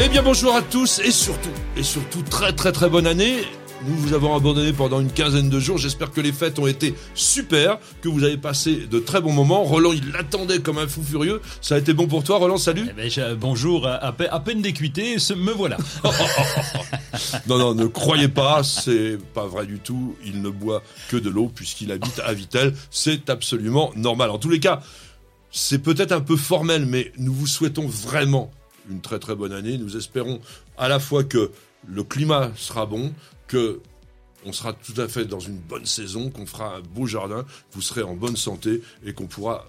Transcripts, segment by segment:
Eh bien bonjour à tous et surtout, et surtout très très très bonne année. Nous vous avons abandonné pendant une quinzaine de jours. J'espère que les fêtes ont été super, que vous avez passé de très bons moments. Roland, il l'attendait comme un fou furieux. Ça a été bon pour toi, Roland? Salut. Eh ben, je- bonjour, à, à pe- à peine décuité, ce- me voilà. Non, non, ne croyez pas, c'est pas vrai du tout. Il ne boit que de l'eau puisqu'il habite à Vitel. C'est absolument normal. En tous les cas, c'est peut-être un peu formel, mais nous vous souhaitons vraiment une très très bonne année. Nous espérons à la fois que le climat sera bon, que on sera tout à fait dans une bonne saison, qu'on fera un beau jardin, que vous serez en bonne santé et qu'on pourra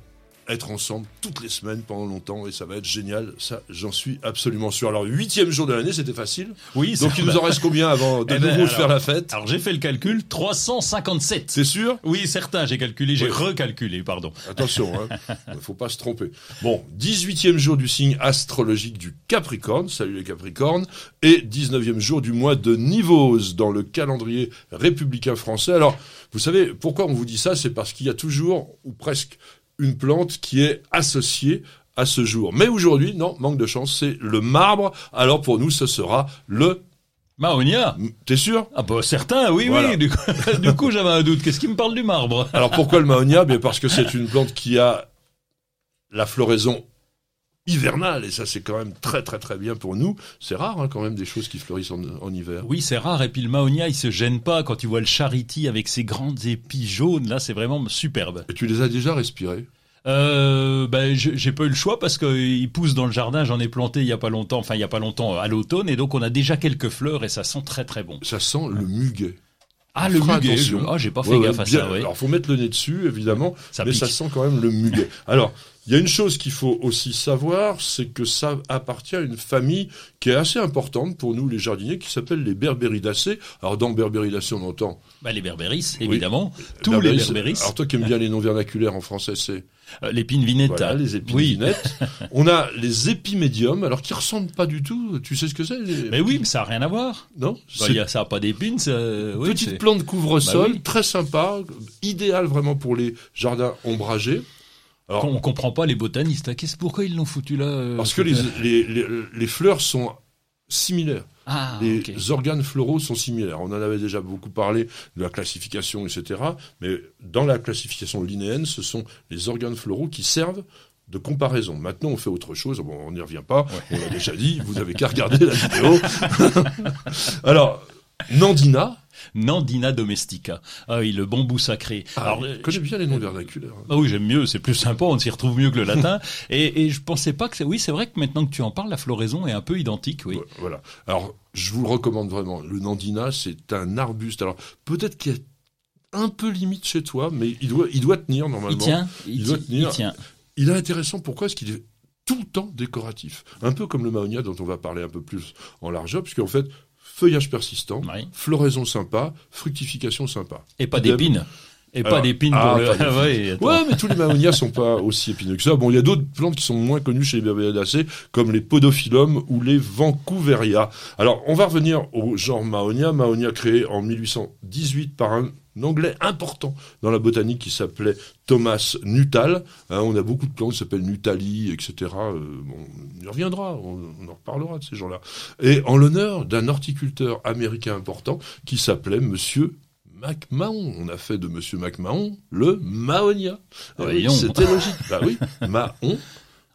être ensemble toutes les semaines pendant longtemps et ça va être génial. Ça, j'en suis absolument sûr. Alors, huitième jour de l'année, c'était facile. Oui, Donc, il nous en reste combien avant de Eh ben, nouveau alors- faire la fête Alors j'ai fait le calcul, 357. C'est sûr Oui, certain, j'ai calculé, j'ai Oui. recalculé, pardon. Attention, hein. il faut pas se tromper. Bon, 18e jour du signe astrologique du Capricorne, salut les Capricornes, et 19e jour du mois de Nivose dans le calendrier républicain français. Alors, vous savez, pourquoi on vous dit ça? C'est parce qu'il y a toujours, ou presque, une plante qui est associée à ce jour. Mais aujourd'hui, non, manque de chance, c'est le marbre. Alors pour nous, ce sera le... Mahonia T'es sûr? Ah bah certain, oui, Voilà. oui. Du coup, du coup, j'avais un doute. Qu'est-ce qui me parle du marbre? Alors pourquoi le mahonia? Bien parce que c'est une plante qui a la floraison hivernale et ça c'est quand même très très très bien pour nous. C'est rare hein, quand même des choses qui fleurissent en, en hiver. Oui, c'est rare. Et puis le Mahonia, il se gêne pas quand tu vois le charity avec ses grandes épis jaunes. Là, c'est vraiment superbe. Et tu les as déjà respirés Euh, ben, j'ai pas eu le choix parce qu'il pousse dans le jardin. J'en ai planté il y a pas longtemps, enfin il y a pas longtemps à l'automne, et donc on a déjà quelques fleurs et ça sent très très bon. Ça sent le muguet. Ah le Fera muguet, ah j'ai pas fait Ouais, ouais, gaffe à ça. Ouais. Alors faut mettre le nez dessus évidemment, Ça mais pique. ça sent quand même le muguet. Alors il y a une chose qu'il faut aussi savoir, c'est que ça appartient à une famille qui est assez importante pour nous les jardiniers, qui s'appelle les Berberidaceae. Alors dans Berberidaceae on entend Bah, les berbéris, Oui. évidemment. Tous les berbéris. Alors toi qui aimes bien les noms vernaculaires en français, c'est Euh, L'épine vinetta. Voilà, les épines Oui. vinettes. On a les épimédiums, alors qui ressemblent pas du tout. Tu sais ce que c'est les- Mais oui, mais ça a rien à voir. Non Bah, y a, ça a pas d'épines. ça- oui, petite plante couvre-sol, Bah oui. très sympa, idéal vraiment pour les jardins ombragés. Alors, On comprend pas les botanistes. hein. Qu'est-ce pourquoi ils l'ont foutu là euh, parce que les, les, les, les fleurs sont similaires. ah les organes floraux sont similaires. On en avait déjà beaucoup parlé de la classification, etc. Mais dans la classification linéenne, ce sont les organes floraux qui servent de comparaison. Maintenant, on fait autre chose. Bon, on n'y revient pas. On l'a déjà dit. Vous avez qu'à regarder la vidéo. Alors, Nandina. Nandina domestica. Ah oui, le bambou sacré. Ah, Alors, je connais bien les noms vernaculaires. hein. Ah oui, j'aime mieux, c'est plus sympa, on s'y retrouve mieux que le latin. et, et je pensais pas que c'est... Oui, c'est vrai que maintenant que tu en parles, la floraison est un peu identique, oui. Voilà. Alors, je vous le recommande vraiment. Le Nandina, c'est un arbuste. Alors, peut-être qu'il est un peu limite chez toi, mais il doit, il doit tenir normalement. Il tient, il, Il doit tenir. il tient. Il est intéressant, pourquoi Parce qu'il est tout le temps décoratif? Un peu comme le mahonia dont on va parler un peu plus en largeur, puisqu'en fait, feuillage persistant, Oui. floraison sympa, fructification sympa. Et pas d'épines. Et pas d'épines ah, pour le... ouais, mais tous les mahonias sont pas aussi épineux que ça. Bon, il y a d'autres plantes qui sont moins connues chez les Berberidaceae, comme les Podophyllum ou les Vancouveria. Alors, on va revenir au genre Mahonia. Mahonia créé en 1818 par un Anglais important dans la botanique qui s'appelait Thomas Nuttall. Hein, on a beaucoup de plantes qui s'appellent Nuttali, etc. Euh, bon, on y reviendra, on, on en reparlera de ces gens-là. Et en l'honneur d'un horticulteur américain important qui s'appelait Monsieur MacMahon. On a fait de Monsieur MacMahon le Mahonia. Eh oui. C'était logique. bah oui, Mahon.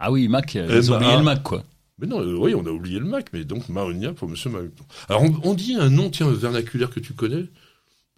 Ah oui, Mac, euh, ils ont oublié le Mac, quoi. Mais non, euh, oui, on a oublié le Mac, mais donc Mahonia pour Monsieur Mahon. Alors, on, on dit un nom, tiens, vernaculaire que tu connais,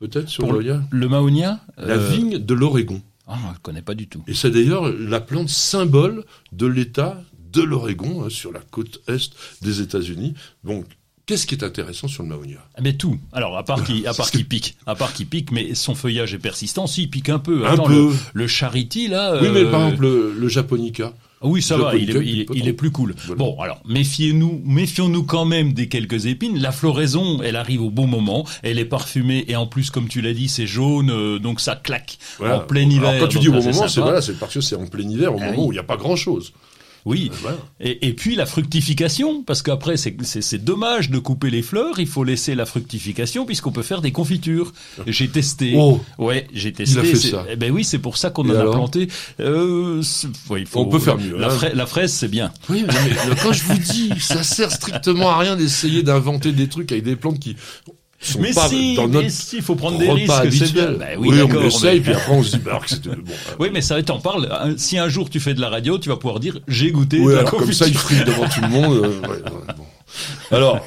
peut-être, sur Pour le- Mahonia La euh, vigne de l'Oregon. Ah, je connais pas du tout. Et c'est d'ailleurs la plante symbole de l'État de l'Oregon, hein, sur la côte est des États-Unis. Donc, qu'est-ce qui est intéressant sur le Mahonia Ah, Mais tout. Alors, à part qu'il, à part qu'il pique, à part qu'il pique, mais son feuillage est persistant. Si, il pique un peu. Un peu. Le, le charity, là. Oui, mais euh, par exemple, le, le japonica. Ah Oui, ça va, il est, Japonica, il est- pas il trop. est plus cool. Voilà. Bon, alors, méfiez-nous, méfions-nous quand même des quelques épines. La floraison, elle arrive au bon moment, elle est parfumée, et en plus, comme tu l'as dit, c'est jaune, euh, donc ça claque Voilà. en plein hiver. Alors, quand tu dis au bon moment, c'est voilà, c'est parce que c'est en plein hiver, au Ah moment oui. où il n'y a pas grand Oui. Voilà. Et, et puis la fructification, parce qu'après c'est dommage de couper les fleurs, il faut laisser la fructification puisqu'on peut faire des confitures. J'ai testé. Oh. Ouais, j'ai testé. Il a fait ça. Eh ben oui, c'est pour ça qu'on en a planté. Euh, c'est- ouais, il faut- On peut faire mieux, La, hein. la fraise, c'est bien. Oui, mais, mais quand je vous dis, ça sert strictement à rien d'essayer d'inventer des trucs avec des plantes qui sont Mais pas si, dans mais notre si, il faut prendre des repas risques, c'est bien. Ben oui, oui, on essaye, mais- puis après on se dit, bah, c'était bon. euh, Oui, mais ça, t'en parles. hein, Si un jour tu fais de la radio, tu vas pouvoir dire j'ai goûté Oui, de la alors comme ça, il frite devant tout le monde. euh, ouais, ouais, bon. Alors,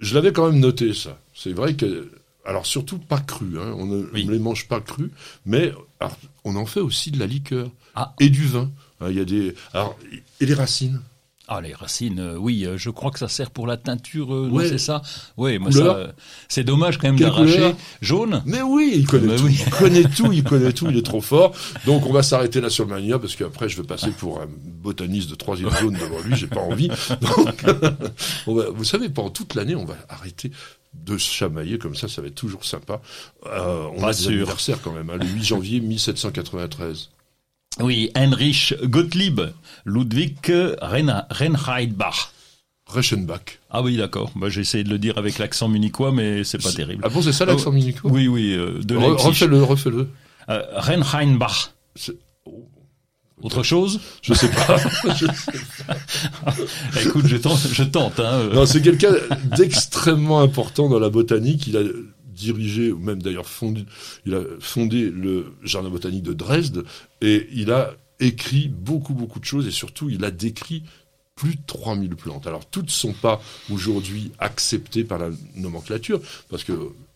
je l'avais quand même noté, ça. C'est vrai que, alors surtout pas cru, hein, on ne Oui. on ne les mange pas crus, mais alors, on en fait aussi de la liqueur Ah. et du vin. Hein, Il y a des, alors, et les racines. Ah, les racines, euh, oui, euh, je crois que ça sert pour la teinture, euh, Ouais. c'est ça? Oui, moi Couleur ça, c'est dommage quand même Quelle d'arracher. Jaune? Mais oui, il connaît tout. oui. Il connaît tout, il connaît tout, il est trop fort. Donc on va s'arrêter là sur le mania parce qu'après je vais passer pour un botaniste de troisième zone devant lui, j'ai pas envie. Donc, on va- vous savez, pendant toute l'année, on va arrêter de se chamailler comme ça, ça va être toujours sympa. On Pas a des sûr. anniversaires quand même, hein, le 8 janvier 1793. Oui, Heinrich Gottlieb Ludwig Reinheitbach. Reichenbach. Ah oui, d'accord. Bah, j'ai essayé de le dire avec l'accent munichois, mais c'est pas terrible. Ah bon, c'est ça l'accent Oh, minico Oui, oui, euh, de Re-. Refais-le, refais-le. Euh, oh, Autre chose? Je sais pas. Je sais Écoute, je tente, je tente. Hein. euh. Non, c'est quelqu'un d'extrêmement important dans la botanique. Il a dirigé, ou même d'ailleurs fondé, il a fondé le jardin botanique de Dresde et il a écrit beaucoup, beaucoup de choses et surtout, il a décrit plus de 3000 plantes. Alors, toutes sont pas aujourd'hui acceptées par la nomenclature parce que,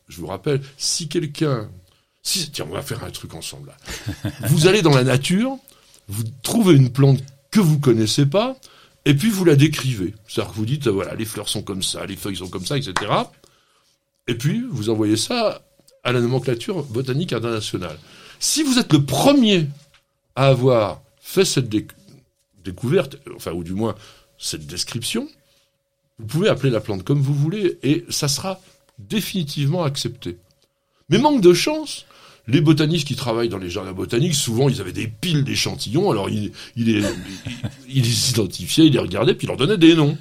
je vous rappelle, si quelqu'un, si, tiens, on va faire un truc ensemble là. vous allez dans la nature, vous trouvez une plante que vous connaissez pas, et puis vous la décrivez. C'est-à-dire que vous dites, voilà, les fleurs sont comme ça, les feuilles sont comme ça, etc. Et puis vous envoyez ça à la nomenclature botanique internationale. Si vous êtes le premier à avoir fait cette déc- découverte, enfin, ou du moins cette description, vous pouvez appeler la plante comme vous voulez, et ça sera définitivement accepté. Mais manque de chance, les botanistes qui travaillent dans les jardins botaniques, souvent ils avaient des piles d'échantillons, alors ils, ils, les, ils les identifiaient, ils les regardaient, puis ils leur donnaient des noms.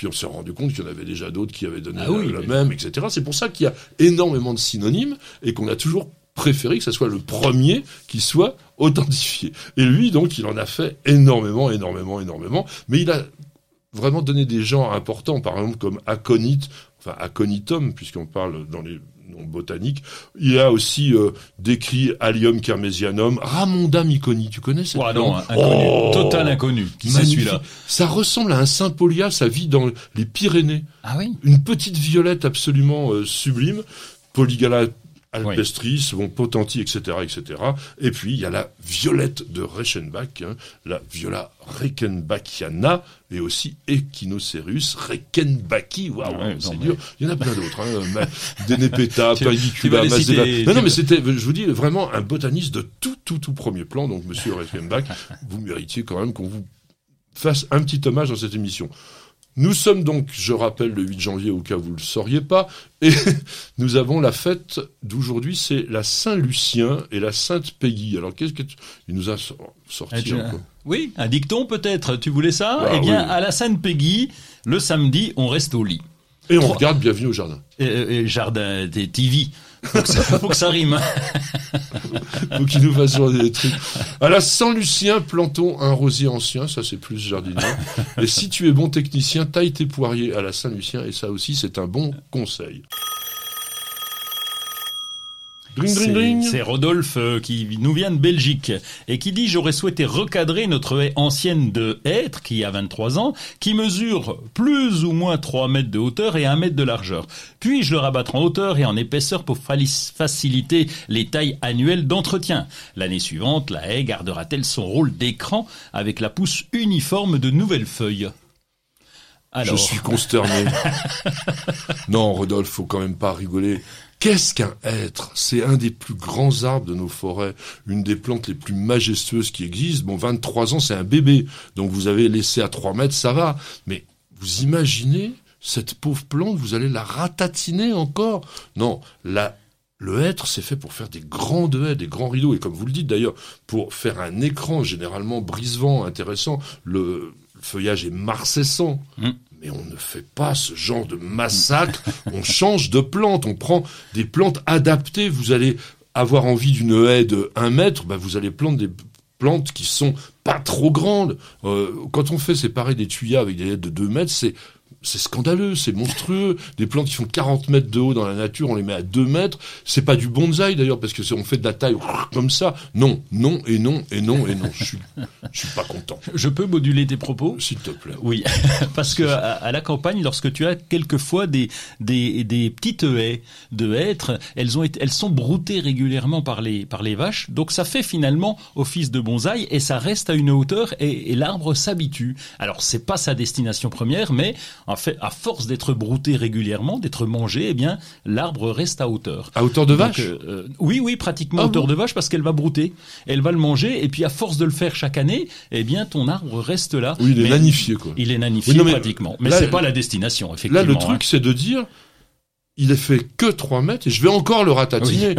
Puis on s'est rendu compte qu'il y en avait déjà d'autres qui avaient donné Ah oui, le, même, etc. C'est pour ça qu'il y a énormément de synonymes et qu'on a toujours préféré que ce soit le premier qui soit authentifié. Et lui, donc, il en a fait énormément, énormément, énormément. Mais il a vraiment donné des genres importants, par exemple comme aconite, enfin aconitum, puisqu'on parle dans les noms botaniques. Il a aussi euh, décrit Allium carmesianum, Ramonda myconi. Tu connais cette non, inconnu. Oh Total inconnu. Qui c'est celui-là Ça ressemble à un Sympolia, ça vit dans les Pyrénées. Ah oui Une petite violette absolument euh, sublime, Polygala alpestris, bon, potenti, etc., etc. Et puis, il y a la violette de Reichenbach, hein, la viola reichenbachiana, et aussi Echinocereus reichenbachi. Waouh, Ouais, c'est mais- dur. Il y en a plein d'autres. Hein, Denepeta, Pernicula, Mazella. Non, non, mais c'était, je vous dis, vraiment un botaniste de tout, tout, tout premier plan. Donc, monsieur Reichenbach, vous méritiez quand même qu'on vous fasse un petit hommage dans cette émission. Nous sommes donc, je rappelle, le 8 janvier au cas où vous ne le sauriez pas, et nous avons la fête d'aujourd'hui, c'est la Saint-Lucien et la Sainte Peggy. Alors qu'est-ce que tu... il nous a sor- sorti Ah, tu- encore Oui, un dicton peut-être. Tu voulais ça Ah, Eh bien, oui. à la Sainte Peggy, le samedi, on reste au lit. Et on Trois- regarde Bienvenue au jardin. Et, et jardin des TV. Faut que ça, que ça rime. Faut qu'il nous fasse des trucs. À la Saint-Lucien, plantons un rosier ancien, ça c'est plus jardinier. Et si tu es bon technicien, taille tes poiriers à la Saint-Lucien, et ça aussi c'est un bon conseil. C'est- Rodolphe euh, qui nous vient de Belgique et qui dit j'aurais souhaité recadrer notre haie ancienne de hêtre qui a 23 ans, qui mesure plus ou moins 3 mètres de hauteur et 1 mètre de largeur. Puis-je le rabattre en hauteur et en épaisseur pour faciliter les tailles annuelles d'entretien L'année suivante, la haie gardera-t-elle son rôle d'écran avec la pousse uniforme de nouvelles feuilles? Je Alors, suis consterné. non, Rodolphe, faut quand même pas rigoler. Qu'est-ce qu'un hêtre C'est un des plus grands arbres de nos forêts, une des plantes les plus majestueuses qui existent. Bon, 23 ans, c'est un bébé, donc vous avez laissé à 3 mètres, ça va. Mais vous imaginez cette pauvre plante, vous allez la ratatiner encore? Non, la, le hêtre, c'est fait pour faire des grandes haies, des grands rideaux, et comme vous le dites d'ailleurs, pour faire un écran généralement brise-vent, intéressant, le feuillage est marcessant. Mm. Mais on ne fait pas ce genre de massacre. on change de plante. On prend des plantes adaptées. Vous allez avoir envie d'une haie de 1 mètre, bah vous allez planter des plantes qui sont pas trop grandes. Euh, quand on fait séparer des tuyas avec des haies de 2 mètres, c'est c'est scandaleux, c'est monstrueux. Des plantes qui font 40 mètres de haut dans la nature, on les met à 2 mètres. C'est pas du bonsaï d'ailleurs, parce que on fait de la taille comme ça. Non, non et non et non et non. Je suis, je suis pas content. Je peux moduler tes propos? S'il te plaît. Oui, parce que à, à la campagne, lorsque tu as quelquefois des des, des petites haies de hêtres, elles ont été, elles sont broutées régulièrement par les par les vaches, donc ça fait finalement office de bonsaï et ça reste à une hauteur et, et l'arbre s'habitue. Alors c'est pas sa destination première, mais en fait, à force d'être brouté régulièrement, d'être mangé, eh bien l'arbre reste à hauteur. À hauteur de vache euh, euh, Oui, oui, pratiquement Ah à hauteur bon de vache parce qu'elle va brouter, elle va le manger et puis à force de le faire chaque année, eh bien ton arbre reste là. Oui, il est Mais- nanifié, quoi. il est nanifié Oui, non, mais pratiquement. Mais c'est pas la destination, effectivement. Là, le hein. truc, c'est de dire, il est fait que 3 mètres et je vais encore le ratatiner.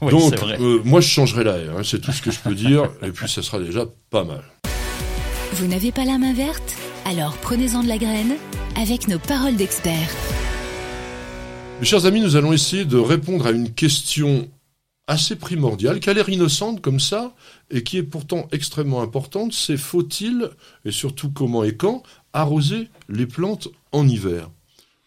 Oui, Donc, vrai. euh, moi, je changerai la haie, hein, c'est tout ce que je peux dire, et puis ça sera déjà pas mal. Vous n'avez pas la main verte? Alors prenez-en de la graine avec nos paroles d'experts. Mes chers amis, nous allons essayer de répondre à une question assez primordiale, qui a l'air innocente comme ça, et qui est pourtant extrêmement importante, c'est faut-il, et surtout comment et quand, arroser les plantes en hiver?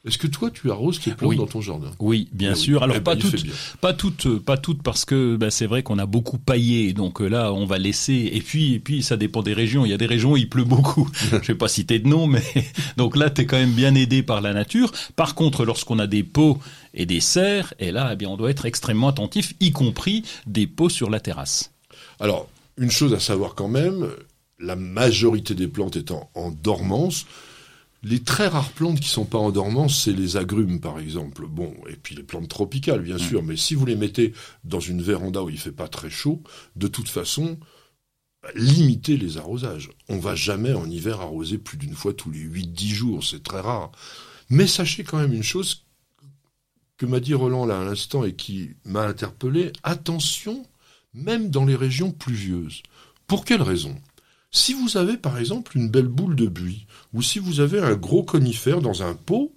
Est-ce que toi, tu arroses tes plantes Oui. dans ton jardin? Oui, bien Eh oui. sûr. Alors Eh ben, pas toutes, bien. pas toutes, euh, pas toutes parce que bah, c'est vrai qu'on a beaucoup paillé, donc euh, là on va laisser. Et puis, et puis ça dépend des régions. Il y a des régions où il pleut beaucoup. Je vais pas citer de nom, mais donc là t'es quand même bien aidé par la nature. Par contre, lorsqu'on a des pots et des serres, et là, eh bien, on doit être extrêmement attentif, y compris des pots sur la terrasse. Alors, une chose à savoir quand même, la majorité des plantes étant en dormance, les très rares plantes qui sont pas en dormance, c'est les agrumes par exemple. Bon, et puis les plantes tropicales bien sûr, mais si vous les mettez dans une véranda où il fait pas très chaud, de toute façon, limitez les arrosages. On va jamais en hiver arroser plus d'une fois tous les 8-10 jours, c'est très rare. Mais sachez quand même une chose que m'a dit Roland là à l'instant et qui m'a interpellé, attention, même dans les régions pluvieuses. Pour quelle raison? Si vous avez par exemple une belle boule de buis, ou si vous avez un gros conifère dans un pot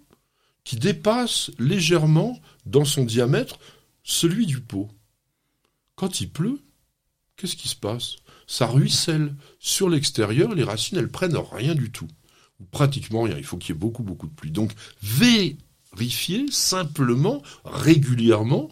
qui dépasse légèrement dans son diamètre celui du pot, quand il pleut, qu'est-ce qui se passe? Ça ruisselle sur l'extérieur, les racines elles prennent rien du tout, ou pratiquement rien. Il faut qu'il y ait beaucoup beaucoup de pluie. Donc vérifiez simplement, régulièrement,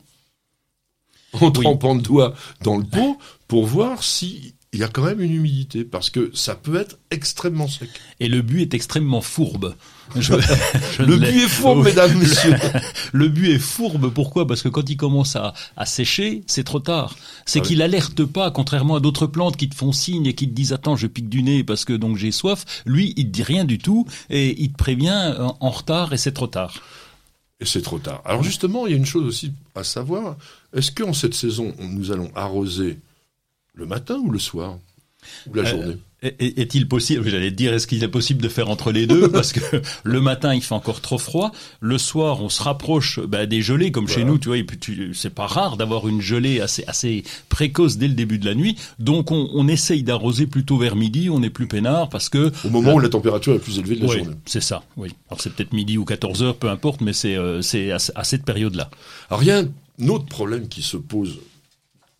en trempant le doigt dans le pot pour voir si il y a quand même une humidité parce que ça peut être extrêmement sec. Et le but est extrêmement fourbe. Je- je Le but est fourbe, Oui. mesdames, messieurs. Le but est fourbe, pourquoi? Parce que quand il commence à, à sécher, c'est trop tard. C'est Ah oui. qu'il alerte pas, contrairement à d'autres plantes qui te font signe et qui te disent attends, je pique du nez parce que donc j'ai soif. Lui, il te dit rien du tout et il te prévient en, en retard et c'est trop tard. Et c'est trop tard. Alors justement, il y a une chose aussi à savoir. Est-ce qu'en cette saison, on- nous allons arroser le matin ou le soir Ou la Euh, journée Est- est- Est-il possible J'allais te dire, est-ce qu'il est possible de faire entre les deux? Parce que le matin, il fait encore trop froid. Le soir, on se rapproche bah, des gelées, comme chez nous. Tu vois, et puis tu- c'est pas rare d'avoir une gelée assez assez précoce dès le début de la nuit. Donc, on, on essaye d'arroser plutôt vers midi. On est plus peinard parce que Au moment où la température est plus élevée de la Oui, journée. c'est ça. Oui. Alors c'est peut-être midi ou 14 heures, peu importe, mais c'est euh, c'est à, à cette période-là. Alors il y a un autre problème qui se pose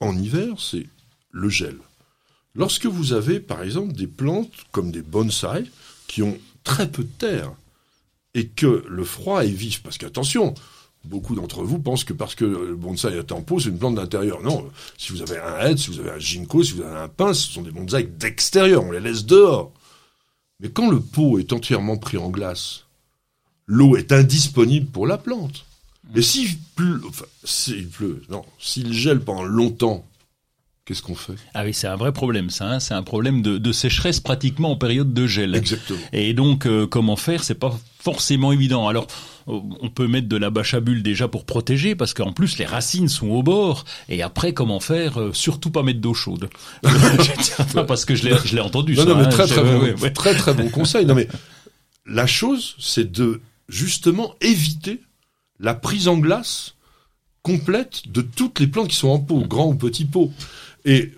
en hiver, c'est le gel. Lorsque vous avez par exemple des plantes comme des bonsaïs qui ont très peu de terre et que le froid est vif, parce qu'attention, beaucoup d'entre vous pensent que parce que le bonsaï est en pot, c'est une plante d'intérieur. Non, si vous avez un hêtre, si vous avez un ginkgo, si vous avez un pin, ce sont des bonsaïs d'extérieur, on les laisse dehors. Mais quand le pot est entièrement pris en glace, l'eau est indisponible pour la plante. Et s'il pleut, s'il pleut, non, s'il gèle pendant longtemps, qu'est-ce qu'on fait? Ah oui, c'est un vrai problème, ça. Hein. c'est un problème de, de, sécheresse pratiquement en période de gel. Exactement. Et donc, euh, comment faire? C'est pas forcément évident. Alors, on peut mettre de la bâche à bulles déjà pour protéger, parce qu'en plus les racines sont au bord. Et après, comment faire? Euh, Surtout pas mettre d'eau chaude. parce que je l'ai, je l'ai entendu. Non, ça, non, mais hein. très, très, bon, ouais, ouais. très, très bon conseil. Non, mais la chose, c'est de justement éviter la prise en glace complète de toutes les plantes qui sont en pot, grand ou petit pot. Et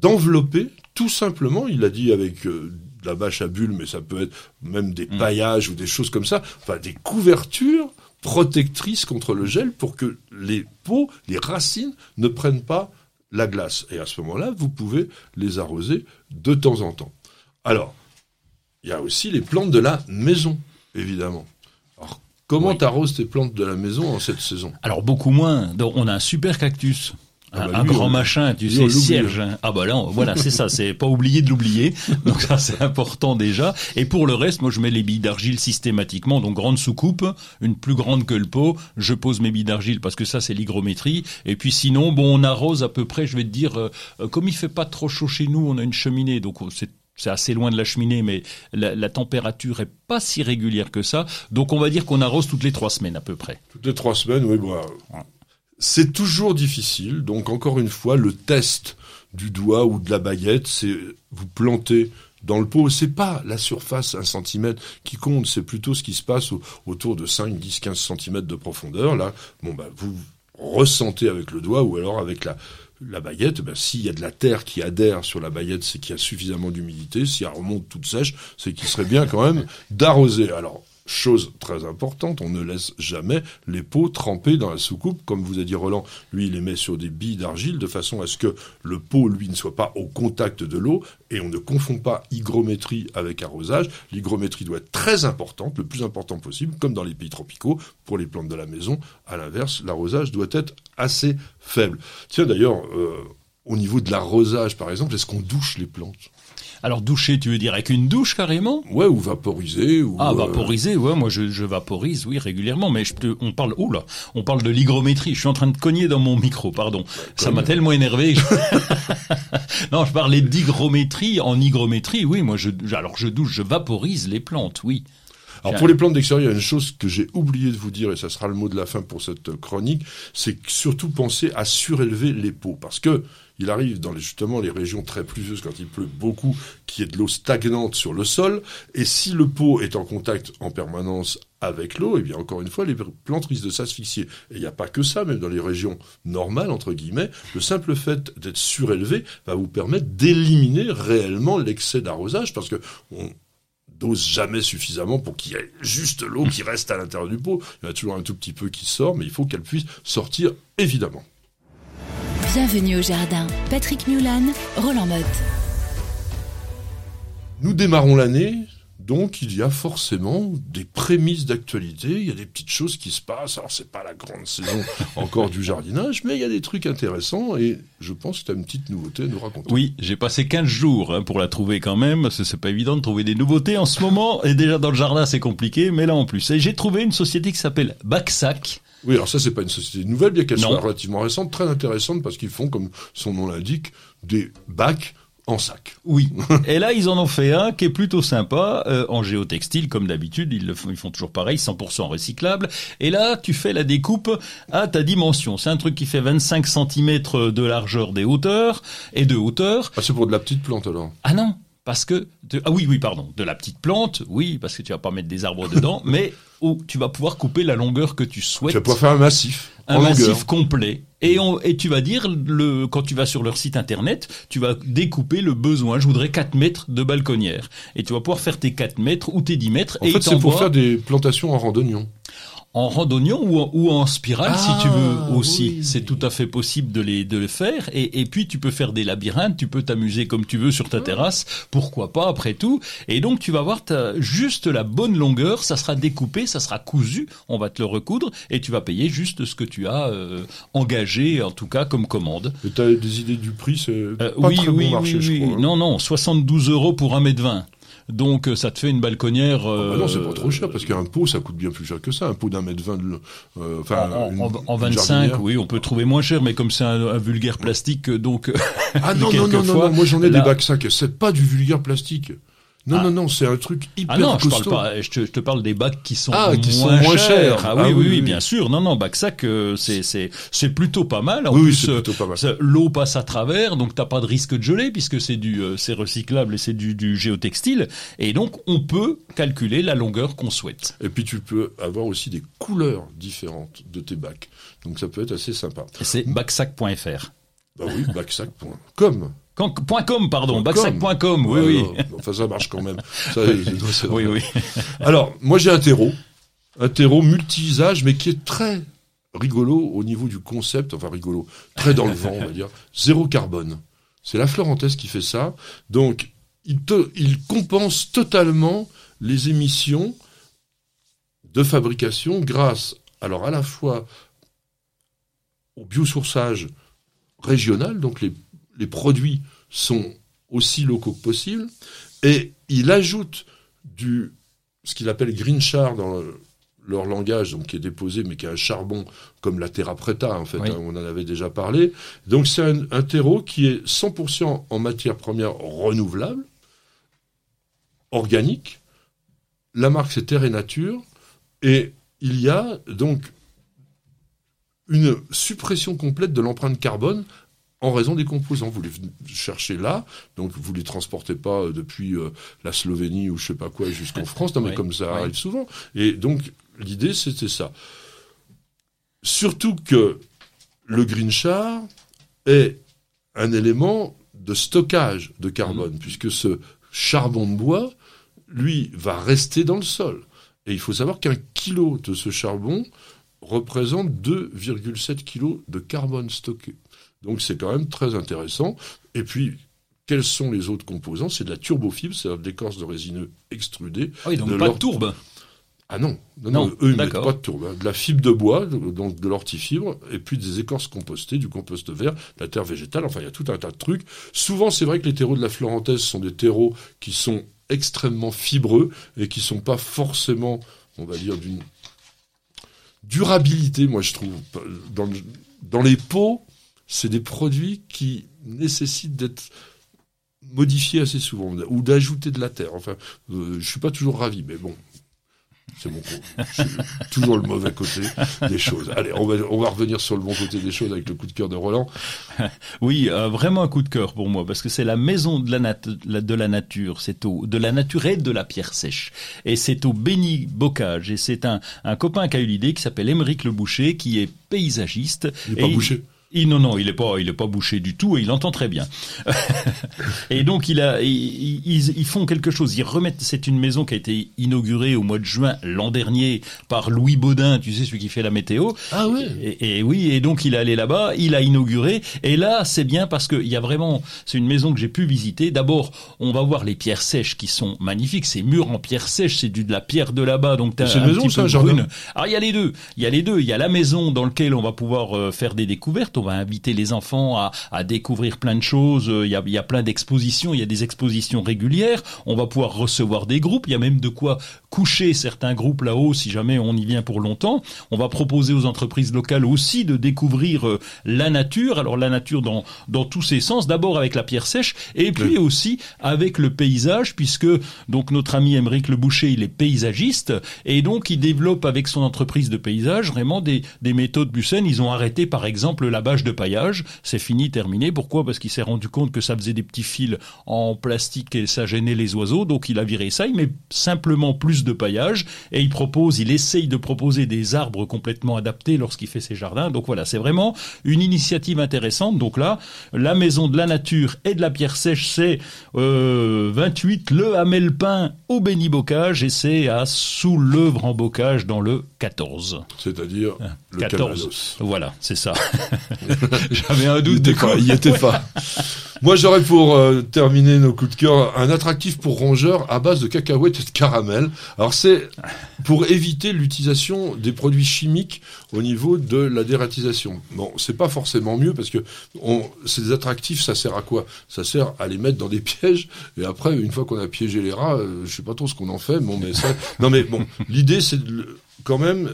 d'envelopper, tout simplement, il a dit avec euh, de la bâche à bulles, mais ça peut être même des Mm. paillages ou des choses comme ça, enfin des couvertures protectrices contre le gel pour que les pots, les racines ne prennent pas la glace. Et à ce moment-là, vous pouvez les arroser de temps en temps. Alors, il y a aussi les plantes de la maison, évidemment. Alors, comment Oui. t'arroses tes plantes de la maison en cette saison? Alors beaucoup moins. Donc, on a un super cactus. Ah un, bah un lui, grand on- machin, tu lui, sais, cierge. hein. Ah bah là, on- voilà, c'est ça, c'est pas oublier de l'oublier. Donc ça, c'est important déjà. Et pour le reste, moi, je mets les billes d'argile systématiquement. Donc grande soucoupe, une plus grande que le pot. Je pose mes billes d'argile parce que ça, c'est l'hygrométrie. Et puis sinon, bon, on arrose à peu près, je vais te dire, euh, euh, comme il fait pas trop chaud chez nous, on a une cheminée, donc oh, c'est c'est assez loin de la cheminée, mais la, la température est pas si régulière que ça. Donc on va dire qu'on arrose toutes les trois semaines à peu près. Toutes les trois semaines, oui, bah, c'est toujours difficile. Donc, encore une fois, le test du doigt ou de la baguette, c'est vous plantez dans le pot. C'est pas la surface, un centimètre, qui compte. C'est plutôt ce qui se passe au- autour de 5, 10, 15 centimètres de profondeur. Là, bon, bah, vous ressentez avec le doigt ou alors avec la, la baguette, ben, s'il y a de la terre qui adhère sur la baguette, c'est qu'il y a suffisamment d'humidité. Si elle remonte toute sèche, c'est qu'il serait bien quand même d'arroser. Alors, chose très importante, on ne laisse jamais les pots trempés dans la soucoupe. Comme vous a dit Roland, lui, il les met sur des billes d'argile de façon à ce que le pot, lui, ne soit pas au contact de l'eau. Et on ne confond pas hygrométrie avec arrosage. L'hygrométrie doit être très importante, le plus important possible, comme dans les pays tropicaux. Pour les plantes de la maison, à l'inverse, l'arrosage doit être assez faible. Tiens, d'ailleurs, euh, au niveau de l'arrosage, par exemple, est-ce qu'on douche les plantes? Alors doucher, tu veux dire avec une douche carrément? Ouais, ou vaporiser ou Ah, euh, vaporiser, ouais, moi je, je vaporise, oui, régulièrement, mais je te, on parle, oh là, on parle de l'hygrométrie. Je suis en train de cogner dans mon micro, pardon. Ça m'a tellement énervé. non, je parlais d'hygrométrie. En hygrométrie, oui, moi je, alors je douche, je vaporise les plantes, oui. Alors pour les plantes d'extérieur, il y a une chose que j'ai oublié de vous dire, et ça sera le mot de la fin pour cette chronique, c'est que surtout penser à surélever les pots, parce que il arrive dans les, justement les régions très pluvieuses quand il pleut beaucoup, qu'il y ait de l'eau stagnante sur le sol, et si le pot est en contact en permanence avec l'eau, eh bien encore une fois, les plantes risquent de s'asphyxier. Et il n'y a pas que ça, même dans les régions normales, entre guillemets, le simple fait d'être surélevé va vous permettre d'éliminer réellement l'excès d'arrosage, parce que on, dose jamais suffisamment pour qu'il y ait juste l'eau qui reste à l'intérieur du pot. Il y en a toujours un tout petit peu qui sort, mais il faut qu'elle puisse sortir, évidemment. Bienvenue au jardin. Patrick Mulan, Roland Motte. Nous démarrons l'année, donc il y a forcément des prémices d'actualité, il y a des petites choses qui se passent. Alors c'est pas la grande saison encore du jardinage, mais il y a des trucs intéressants et je pense que tu as une petite nouveauté à nous raconter. Oui, j'ai passé 15 jours hein, pour la trouver quand même, parce que c'est pas évident de trouver des nouveautés en ce moment, et déjà dans le jardin c'est compliqué, mais là en plus. Et j'ai trouvé une société qui s'appelle Baxac. Oui, alors ça c'est pas une société nouvelle, bien qu'elle soit relativement récente, très intéressante parce qu'ils font, comme son nom l'indique, des bacs en sac. Oui. Et là, ils en ont fait un qui est plutôt sympa, euh, en géotextile, comme d'habitude. Ils, le font, ils font toujours pareil, 100% recyclable. Et là, tu fais la découpe à ta dimension. C'est un truc qui fait 25 cm de largeur des hauteurs et de hauteur. Ah, c'est pour de la petite plante alors? Ah non, parce que de- ah oui oui pardon de la petite plante oui parce que tu vas pas mettre des arbres dedans mais où tu vas pouvoir couper la longueur que tu souhaites Tu vas pouvoir faire un massif un massif longueur. complet et on et tu vas dire le quand tu vas sur leur site internet tu vas découper le besoin je voudrais 4 mètres de balconnière et tu vas pouvoir faire tes 4 mètres ou tes 10 mètres En et fait, c'est pour faire des plantations en randonnion. En randonnion ou en, ou en spirale si tu Ah, veux aussi. oui. C'est tout à fait possible de les de les faire et, et puis tu peux faire des labyrinthes, tu peux t'amuser comme tu veux sur ta terrasse, pourquoi pas après tout. Et donc tu vas voir ta, juste la bonne longueur, ça sera découpé, ça sera cousu, on va te le recoudre et tu vas payer juste ce que tu as euh, engagé en tout cas comme commande. Et t'as des idées du prix, c'est Euh, pas oui, très oui, bon marché, oui, je oui. crois. hein. Non, non, 72 euros pour un mètre 20. Donc euh, ça te fait une balconnière. Ah bah non, c'est euh, pas trop cher parce qu'un pot, ça coûte bien plus cher que ça. Un pot d'un mètre vingt, euh, enfin, En, en- en une 25, jardinière. oui, on peut trouver moins cher, mais comme c'est un, un vulgaire plastique, euh, donc euh, Ah non, non, non, non, moi j'en ai là- des bacs. C'est pas du vulgaire plastique. Non, Ah. non, non, c'est un truc hyper Ah non, je parle pas. Je te, je te parle des bacs qui sont, Ah, moins, qui sont moins chers. chers. Ah, oui, Ah oui, oui, oui, bien sûr. Non, non, bac sac, euh, c'est c'est c'est plutôt pas mal. En plus, c'est euh, plutôt pas mal. ça- l'eau passe à travers, donc t'as pas de risque de geler puisque c'est du euh, c'est recyclable et c'est du, du géotextile. Et donc on peut calculer la longueur qu'on souhaite. Et puis tu peux avoir aussi des couleurs différentes de tes bacs. Donc ça peut être assez sympa. C'est bacsac.fr. Bah oui, bacsac.com. Point .com, pardon, Point bacsac.com, oui, oui. Enfin, ça marche quand même. Ça, Oui, oui. Alors, moi j'ai un terreau, un terreau multi-usage, mais qui est très rigolo au niveau du concept, enfin rigolo, très dans le vent, on va dire, zéro carbone. C'est la Florentès qui fait ça. Donc, il, te- il compense totalement les émissions de fabrication grâce, alors à la fois au biosourçage régional, donc les, les produits sont aussi locaux que possible, et il ajoute du ce qu'il appelle green char dans le- leur langage, donc qui est déposé, mais qui est un charbon comme la terra preta, en fait, Oui. hein, on en avait déjà parlé. Donc c'est un, un terreau qui est 100% en matière première renouvelable, organique. La marque c'est Terre et Nature, et il y a donc une suppression complète de l'empreinte carbone en raison des composants. Vous les cherchez là, donc vous les transportez pas euh, depuis euh, la Slovénie ou je sais pas quoi jusqu'en France, non mais Oui, comme ça oui. arrive souvent. Et donc l'idée c'était ça. Surtout que le green char est un élément de stockage de carbone, puisque ce charbon de bois, lui, va rester dans le sol. Et il faut savoir qu'un kilo de ce charbon représente 2,7 kilos de carbone stocké. Donc c'est quand même très intéressant. Et puis, quels sont les autres composants? C'est de la turbofibre, c'est-à-dire de l'écorce de résineux extrudée. Ah oui, donc De pas de tourbe. Ah non, non, Non, non, eux ils mettent pas de tourbe. hein. De la fibre de bois, donc de l'hortifibre, et puis des écorces compostées, du compost vert, de la terre végétale, enfin il y a tout un tas de trucs. Souvent c'est vrai que les terreaux de la Florentaise sont des terreaux qui sont extrêmement fibreux et qui sont pas forcément, on va dire, d'une durabilité, moi je trouve. Dans les pots, c'est des produits qui nécessitent d'être modifiés assez souvent, ou d'ajouter de la terre. Enfin, euh, je suis pas toujours ravi, mais bon, c'est mon toujours le mauvais côté des choses. Allez, on va, on va revenir sur le bon côté des choses avec le coup de cœur de Roland. Oui, euh, vraiment un coup de cœur pour moi parce que c'est la maison de la, nat- de la nature, c'est au de la nature et de la pierre sèche. Et c'est au Béni Bocage et c'est un, un copain qui a eu l'idée qui s'appelle Émeric Le Boucher qui est paysagiste. Il n'est Et pas bouché. Il- non, non, il est pas, il est pas bouché du tout et il entend très bien. et donc il a, ils, ils- ils font quelque chose. Ils remettent. C'est une maison qui a été inaugurée au mois de juin l'an dernier par Louis Baudin, tu sais celui qui fait la météo. Ah ouais. Et, et oui, et donc il est allé là-bas, il a inauguré, et là c'est bien parce qu'il y a vraiment, c'est une maison que j'ai pu visiter. D'abord, on va voir les pierres sèches qui sont magnifiques, ces murs en pierre sèche, c'est du de la pierre de là-bas, donc t'as une un maison jardin brune. Alors il y a les deux, il y a les deux, il y a la maison dans laquelle on va pouvoir euh, faire des découvertes, on va inviter les enfants à, à découvrir plein de choses, Euh, il y a, il y a plein d'expositions, il y a des expositions régulières, on va pouvoir recevoir des groupes, il y a même de quoi coucher certains groupes là-haut si jamais on y vient pour longtemps. On va proposer aux entreprises locales aussi de découvrir euh, la nature, alors la nature dans, dans tous ses sens, d'abord avec la pierre sèche et puis aussi avec le paysage puisque donc notre ami Émeric Le Boucher, il est paysagiste et donc il développe avec son entreprise de paysage vraiment des, des méthodes saines. Ils ont arrêté par exemple la de paillage, c'est fini, terminé. Pourquoi? Parce qu'il s'est rendu compte que ça faisait des petits fils en plastique et ça gênait les oiseaux, donc il a viré ça, il met simplement plus de paillage et il propose, il essaye de proposer des arbres complètement adaptés lorsqu'il fait ses jardins. Donc voilà, c'est vraiment une initiative intéressante. Donc là, la maison de la nature et de la pierre sèche, c'est euh, 28 le Hamelpin au Béni-Bocage et c'est à Soulevre en Bocage dans le 14. C'est-à-dire le 14. Calvados. Voilà, c'est ça. J'avais un Il doute était pas. Il était pas. Moi, j'aurais pour euh, terminer nos coups de cœur un attractif pour rongeurs à base de cacahuètes et de caramel. Alors, c'est pour éviter l'utilisation des produits chimiques au niveau de la dératisation. Bon, c'est pas forcément mieux parce que on, ces attractifs, ça sert à quoi? Ça sert à les mettre dans des pièges et après, une fois qu'on a piégé les rats, euh, je sais pas trop ce qu'on en fait. Bon, mais ça, non, mais bon, l'idée, c'est quand même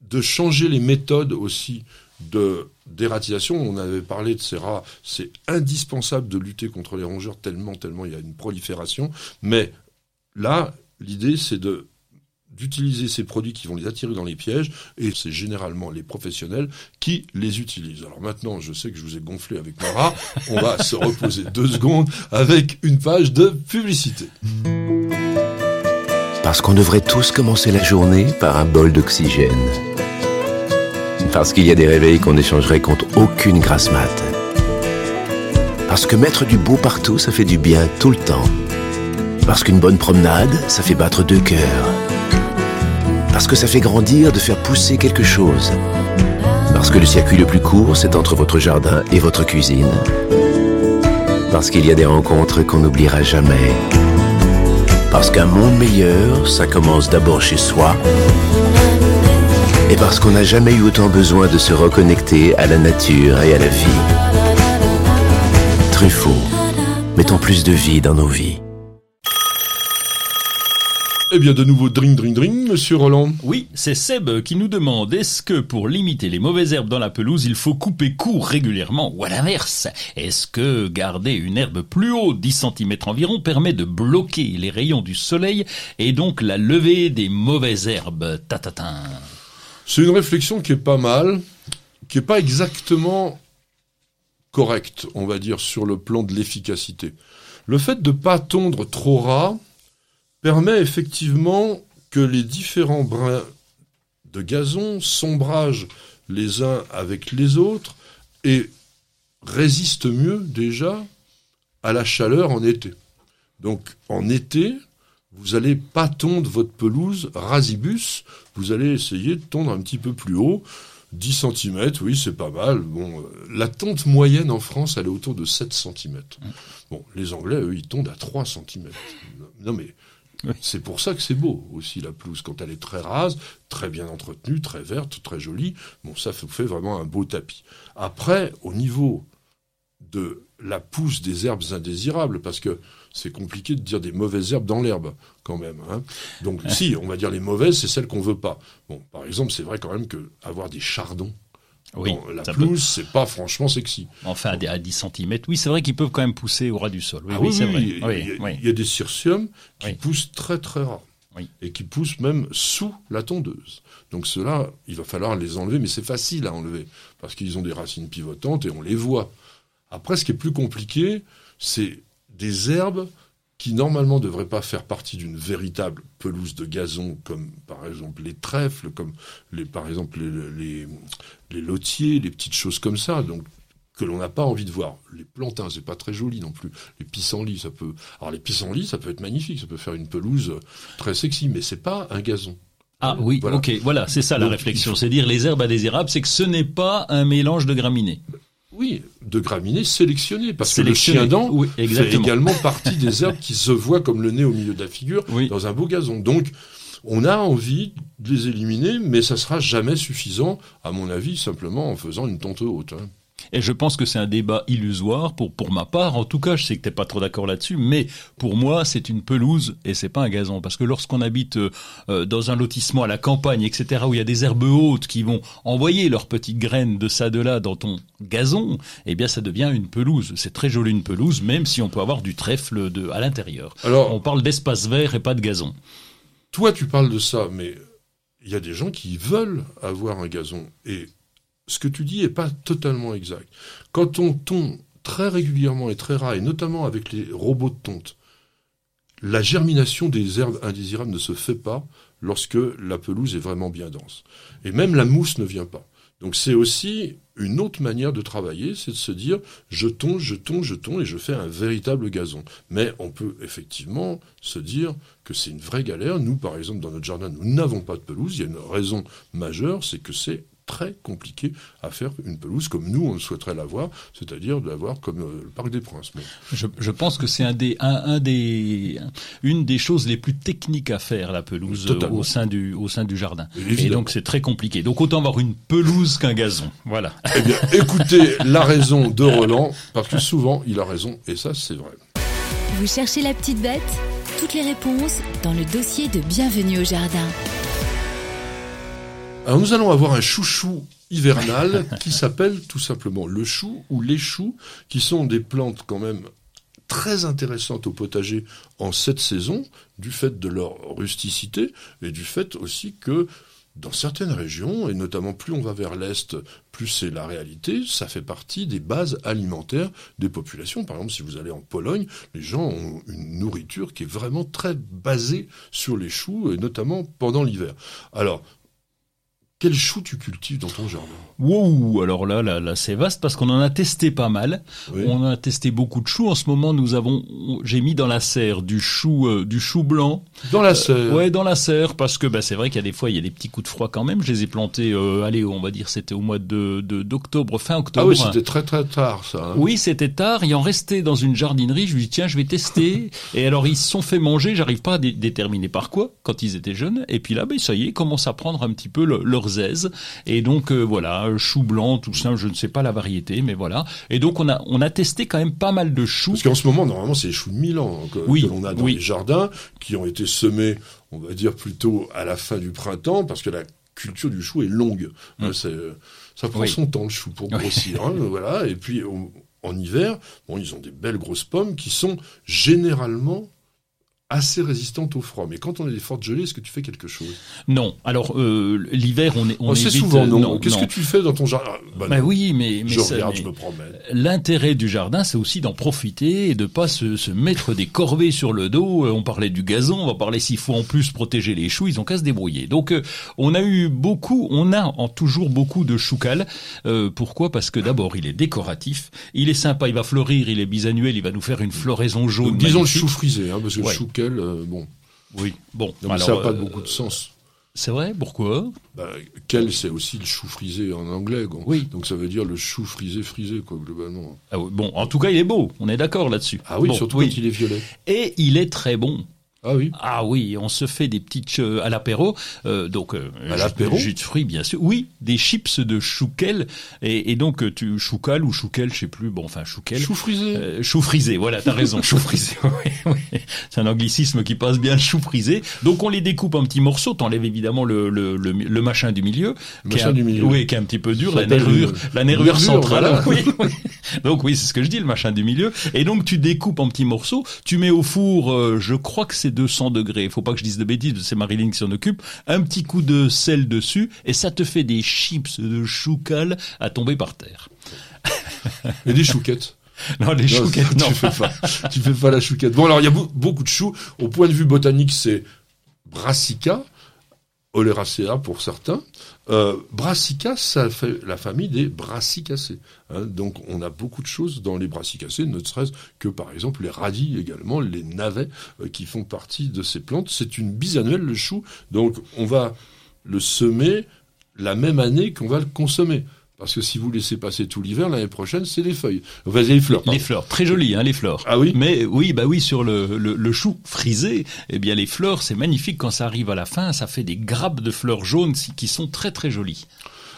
de changer les méthodes aussi de dératisation. On avait parlé de ces rats. C'est indispensable de lutter contre les rongeurs tellement, tellement il y a une prolifération. Mais là, l'idée, c'est de d'utiliser ces produits qui vont les attirer dans les pièges, et c'est généralement les professionnels qui les utilisent. Alors maintenant, je sais que je vous ai gonflé avec mon rat, on va se reposer deux secondes avec une page de publicité. Parce qu'on devrait tous commencer la journée par un bol d'oxygène. Parce qu'il y a des réveils qu'on échangerait contre aucune grasse mat. Parce que mettre du beau partout, ça fait du bien tout le temps. Parce qu'une bonne promenade, ça fait battre deux cœurs. Parce que ça fait grandir de faire pousser quelque chose. Parce que le circuit le plus court, c'est entre votre jardin et votre cuisine. Parce qu'il y a des rencontres qu'on n'oubliera jamais. Parce qu'un monde meilleur, ça commence d'abord chez soi. Et parce qu'on n'a jamais eu autant besoin de se reconnecter à la nature et à la vie. Truffaut, mettons plus de vie dans nos vies. Eh bien, de nouveau, dring, dring, dring, monsieur Roland. Oui, c'est Seb qui nous demande est-ce que pour limiter les mauvaises herbes dans la pelouse, il faut couper court régulièrement ou à l'inverse? Est-ce que garder une herbe plus haute, 10 cm environ, permet de bloquer les rayons du soleil et donc la levée des mauvaises herbes? Tatatin. C'est une réflexion qui est pas mal, qui est pas exactement correcte, on va dire, sur le plan de l'efficacité. Le fait de pas tondre trop ras, permet effectivement que les différents brins de gazon s'ombragent les uns avec les autres et résistent mieux déjà à la chaleur en été. Donc en été, vous allez pas tondre votre pelouse rasibus, vous allez essayer de tondre un petit peu plus haut. 10 cm, oui, c'est pas mal. Bon, euh, la tonte moyenne en France, elle est autour de 7 cm. Bon, les Anglais, eux, ils tondent à 3 cm. Non, mais c'est pour ça que c'est beau aussi la pelouse quand elle est très rase, très bien entretenue, très verte, très jolie. Bon, ça fait vraiment un beau tapis. Après, au niveau de la pousse des herbes indésirables, parce que c'est compliqué de dire des mauvaises herbes dans l'herbe quand même. Hein. Donc si, on va dire les mauvaises, c'est celles qu'on veut pas. Bon, par exemple, c'est vrai quand même que avoir des chardons oui, la pelouse, c'est pas franchement sexy. Enfin, à 10 cm, oui, c'est vrai qu'ils peuvent quand même pousser au ras du sol. Oui, ah c'est vrai. Il y, a, des circiums qui poussent très très rare. Et qui poussent même sous la tondeuse. Donc ceux-là, il va falloir les enlever, mais c'est facile à enlever, parce qu'ils ont des racines pivotantes et on les voit. Après, ce qui est plus compliqué, c'est des herbes qui normalement ne devraient pas faire partie d'une véritable pelouse de gazon, comme par exemple les trèfles, comme les, par exemple les, les, lotiers, les petites choses comme ça, donc que l'on n'a pas envie de voir. Les plantains, c'est pas très joli non plus. Les pissenlits, ça peut. Alors les pissenlits, ça peut être magnifique, ça peut faire une pelouse très sexy, mais c'est pas un gazon. Ah oui, ok, voilà, c'est ça la réflexion. C'est dire les herbes indésirables, c'est que ce n'est pas un mélange de graminées. Oui, de graminées sélectionnées, parce que le chien dent fait également partie des herbes qui se voient comme le nez au milieu de la figure dans un beau gazon. Donc, on a envie de les éliminer, mais ça sera jamais suffisant, à mon avis, simplement en faisant une tonte haute. Hein. Et je pense que c'est un débat illusoire pour pour ma part. En tout cas, je sais que t'es pas trop d'accord là-dessus, mais pour moi, c'est une pelouse et c'est pas un gazon. Parce que lorsqu'on habite euh, euh, dans un lotissement à la campagne, etc., où il y a des herbes hautes qui vont envoyer leurs petites graines de ça de là dans ton gazon, eh bien, ça devient une pelouse. C'est très joli une pelouse, même si on peut avoir du trèfle de à l'intérieur. Alors, on parle d'espace vert et pas de gazon. Toi, tu parles de ça, mais il y a des gens qui veulent avoir un gazon et ce que tu dis n'est pas totalement exact. Quand on tombe très régulièrement et très rare, et notamment avec les robots de tonte, la germination des herbes indésirables ne se fait pas lorsque la pelouse est vraiment bien dense. Et même la mousse ne vient pas. Donc c'est aussi une autre manière de travailler, c'est de se dire je tonds, je tonds, je tonds et je fais un véritable gazon. Mais on peut effectivement se dire que c'est une vraie galère. Nous, par exemple, dans notre jardin, nous n'avons pas de pelouse. Il y a une raison majeure, c'est que c'est très compliqué à faire une pelouse comme nous on souhaiterait l'avoir, c'est-à-dire d'avoir comme euh, le Parc des Princes. Mais... Je, je, pense que c'est un des, un, un, des, une des choses les plus techniques à faire la pelouse au sein du, au sein du jardin. Évidemment. Et donc c'est très compliqué. Donc autant avoir une pelouse qu'un gazon. Voilà. Eh bien, écoutez la raison de Roland parce que souvent il a raison et ça c'est vrai. Vous cherchez la petite bête? Toutes les réponses dans le dossier de Bienvenue au jardin. Alors nous allons avoir un chouchou hivernal qui s'appelle tout simplement le chou ou les choux, qui sont des plantes quand même très intéressantes au potager en cette saison, du fait de leur rusticité et du fait aussi que dans certaines régions, et notamment plus on va vers l'Est, plus c'est la réalité, ça fait partie des bases alimentaires des populations. Par exemple, si vous allez en Pologne, les gens ont une nourriture qui est vraiment très basée sur les choux, et notamment pendant l'hiver. Alors, quel chou tu cultives dans ton jardin? Wow, alors là, là, là c'est vaste parce qu'on en a testé pas mal. Oui. On a testé beaucoup de choux. En ce moment, nous avons, j'ai mis dans la serre du chou, euh, du chou blanc. Dans la serre. Euh, ouais, dans la serre parce que bah, c'est vrai qu'il y a des fois, il y a des petits coups de froid quand même. Je les ai plantés. Euh, allez, on va dire, c'était au mois de d'octobre, fin octobre. Ah oui, c'était très très tard ça. Hein. Oui, c'était tard. Il en restait dans une jardinerie. Je lui dis tiens, je vais tester. Et alors ils se sont fait manger. J'arrive pas à dé déterminer par quoi quand ils étaient jeunes. Et puis là, ben ça y est, ils commencent à prendre un petit peu le, leur Et donc euh, voilà, chou blanc, tout ça, je ne sais pas la variété, mais voilà. Et donc on a on a testé quand même pas mal de choux. Parce qu'en ce moment, normalement, c'est les choux de Milan que, oui, que l'on a dans oui. les jardins, qui ont été semés, on va dire plutôt à la fin du printemps, parce que la culture du chou est longue. Mm. ça prend Oui. son temps le chou pour grossir, hein, voilà. Et puis en hiver, bon, ils ont des belles grosses pommes qui sont généralement assez résistantes au froid. Mais quand on a des fortes gelées, est-ce que tu fais quelque chose? Non. Alors euh, l'hiver, on est on évite, souvent euh, non. Qu'est-ce non. que tu fais dans ton jardin? Bah, Bah non. oui, mais, mais je ça- regarde, mais je me promène. l'intérêt du jardin, c'est aussi d'en profiter et de pas se, se mettre des corvées sur le dos. Euh, On parlait du gazon, on va parler s'il faut en plus protéger les choux, ils ont qu'à se débrouiller. Donc euh, on a eu beaucoup, on a en toujours beaucoup de choucal. Euh, pourquoi? Parce que d'abord il est décoratif, il est sympa, il va fleurir, il est bisannuel, il va nous faire une floraison jaune. Donc, disons le magnifique. chou frisé, hein, parce que Ouais. le chou euh, bon, Oui. Bon, non, mais alors, ça n'a pas euh, beaucoup de sens. C'est vrai Pourquoi? Bah, quel, c'est aussi le chou frisé en anglais. Quoi. Oui. Donc ça veut dire le chou frisé frisé, quoi, globalement. Ah oui, Bon, en tout cas, il est beau. On est d'accord là-dessus. Ah oui, Bon, surtout oui. quand il est violet. Et il est très bon. Ah oui. Ah oui, on se fait des petites euh, à l'apéro, euh, donc euh, À jus- l'apéro jus de fruits bien sûr. Oui, des chips de chouquel et, et donc euh, tu choucal ou chouquel, je sais plus. Bon, enfin chouquel. Chou frisé. Euh, chou frisé, voilà, t'as raison, chou frisé. Oui, oui. C'est un anglicisme qui passe bien, chou frisé. Donc on les découpe en petits morceaux. T'enlèves évidemment le, le, le, le machin du milieu, Le qui est machin un- du milieu. oui, qui est un petit peu dur, Ça la nervure, la nervure centrale. voilà. Oui, oui. Donc oui, c'est ce que je dis, le machin du milieu. Et donc tu découpes en petits morceaux, tu mets au four, euh, je crois que c'est 200 degrés. Faut pas que je dise de bêtises, c'est Marilyn qui s'en occupe. Un petit coup de sel dessus et ça te fait des chips de choucal à tomber par terre. Et des chouquettes. Non, les Non, chouquettes, tu non. fais pas. Tu fais pas la chouquette. Bon, alors il y a beau- beaucoup de choux. Au point de vue botanique, c'est Brassica, Oleracea pour certains. Euh, Brassica, ça fait la famille des Brassicacées. hein. donc on a beaucoup de choses dans les Brassicacées, ne serait-ce que par exemple les radis également, les navets euh, qui font partie de ces plantes. C'est une bisannuelle le chou, donc on va le semer la même année qu'on va le consommer. Parce que si vous laissez passer tout l'hiver, l'année prochaine, c'est les feuilles. Enfin, les fleurs. Les fleurs, très jolies, hein, les fleurs. Ah oui Mais oui, bah oui, sur le, le, le chou frisé, eh bien les fleurs, c'est magnifique quand ça arrive à la fin, ça fait des grappes de fleurs jaunes qui sont très très jolies.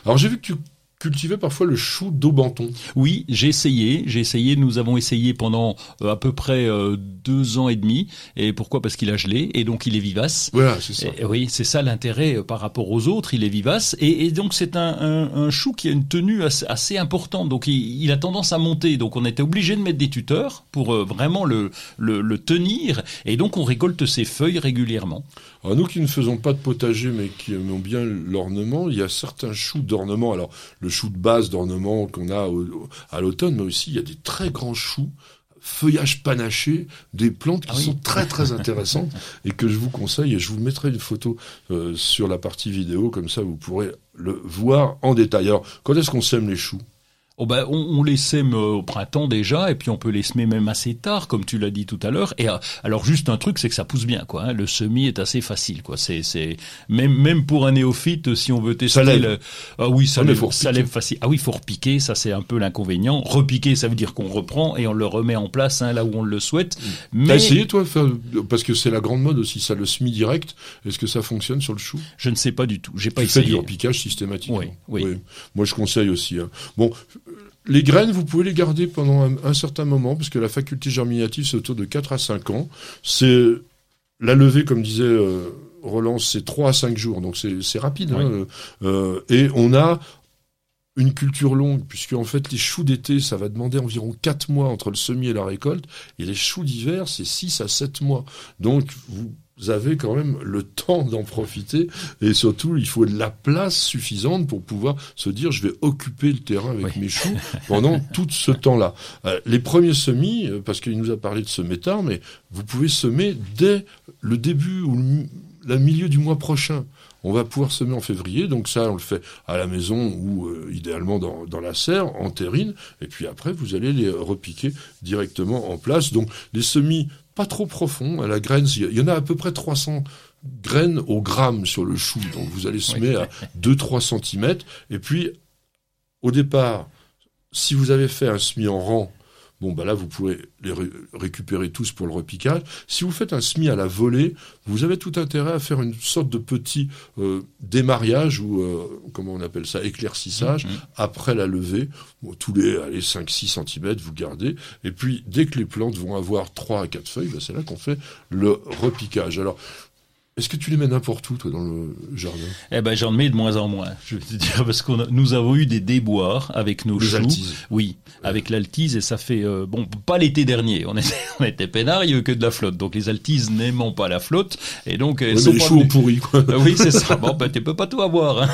Alors j'ai vu que tu cultivais parfois le chou d'Aubenton. Oui, j'ai essayé, j'ai essayé, nous avons essayé pendant euh, à peu près euh, deux ans et demi. Et pourquoi? Parce qu'il a gelé et donc il est vivace. Voilà, c'est ça. Et- oui, c'est ça l'intérêt euh, par rapport aux autres, il est vivace et, et donc c'est un, un, un chou qui a une tenue assez, assez importante, donc il, il a tendance à monter, donc on était obligé de mettre des tuteurs pour vraiment le, le, le tenir et donc on récolte ses feuilles régulièrement. Alors nous qui ne faisons pas de potager mais qui aimons bien l'ornement, il y a certains choux d'ornement. Alors le chou de base d'ornement qu'on a au- à l'automne, mais aussi il y a des très grands choux feuillage panaché, des plantes qui Ah oui. sont très très intéressantes et que je vous conseille et je vous mettrai une photo euh, sur la partie vidéo comme ça vous pourrez le voir en détail. Alors quand est-ce qu'on sème les choux? Oh ben, on, on, les sème euh, au printemps déjà, et puis on peut les semer même assez tard, comme tu l'as dit tout à l'heure. Et euh, alors juste un truc, c'est que ça pousse bien, quoi. Hein. Le semis est assez facile, quoi. C'est, c'est même même pour un néophyte, si on veut tester. Ça. Le... Ah oui, ça Ah, lève, ça lève facile. Ah oui, faut repiquer, ça c'est un peu l'inconvénient. Repiquer, ça veut dire qu'on reprend et on le remet en place hein, là où on le souhaite. T'as Mais essayé toi, parce que c'est la grande mode aussi, ça le semi direct. Est-ce que ça fonctionne sur le chou? Je ne sais pas du tout. J'ai pas Tu fais du essayé. repiquage systématique. Oui, oui. Moi, je conseille aussi. hein. Bon, les graines, vous pouvez les garder pendant un, un certain moment, parce que la faculté germinative, c'est autour de 4 à 5 ans. C'est la levée, comme disait euh, Roland, c'est 3 à 5 jours, donc c'est rapide. Oui. hein, euh, et on a une culture longue, puisque en fait, les choux d'été, ça va demander environ 4 mois entre le semis et la récolte, et les choux d'hiver, c'est 6 à 7 mois. Donc, vous avez quand même le temps d'en profiter et surtout, il faut de la place suffisante pour pouvoir se dire, je vais occuper le terrain avec Oui. mes choux pendant tout ce temps-là. Euh, les premiers semis, euh, parce qu'il nous a parlé de semer tard, mais vous pouvez semer dès le début ou le milieu du mois prochain. On va pouvoir semer en février, donc ça, on le fait à la maison ou euh, idéalement dans, dans la serre, en terrine, et puis après, vous allez les repiquer directement en place. Donc, les semis pas trop profonds, à la graine, il y a- il y en a à peu près 300 graines au gramme sur le chou, donc vous allez semer à 2-3 cm, et puis, au départ, si vous avez fait un semis en rang, bon, bah là, vous pouvez les ré- récupérer tous pour le repiquage. Si vous faites un semis à la volée, vous avez tout intérêt à faire une sorte de petit euh, démariage ou, euh, comment on appelle ça, éclaircissage Mhm. après la levée. Bon, tous les, allez, 5-6 cm, vous gardez. Et puis, dès que les plantes vont avoir 3 à 4 feuilles, bah, c'est là qu'on fait le repiquage. Alors, est-ce que tu les mets n'importe où, toi, dans le jardin? Eh ben, j'en mets de moins en moins. Je veux te dire parce qu'on a- nous avons eu des déboires avec nos Les choux. altises. Oui, avec l'altise et ça fait euh, bon pas l'été dernier. On était on était peinards, il y a eu que de la flotte. Donc les altises n'aimant pas la flotte et donc elles Ouais, sont mais les choux ont pourri, quoi. Ah oui, c'est ça. Bon, ben, tu peux pas tout avoir. Hein.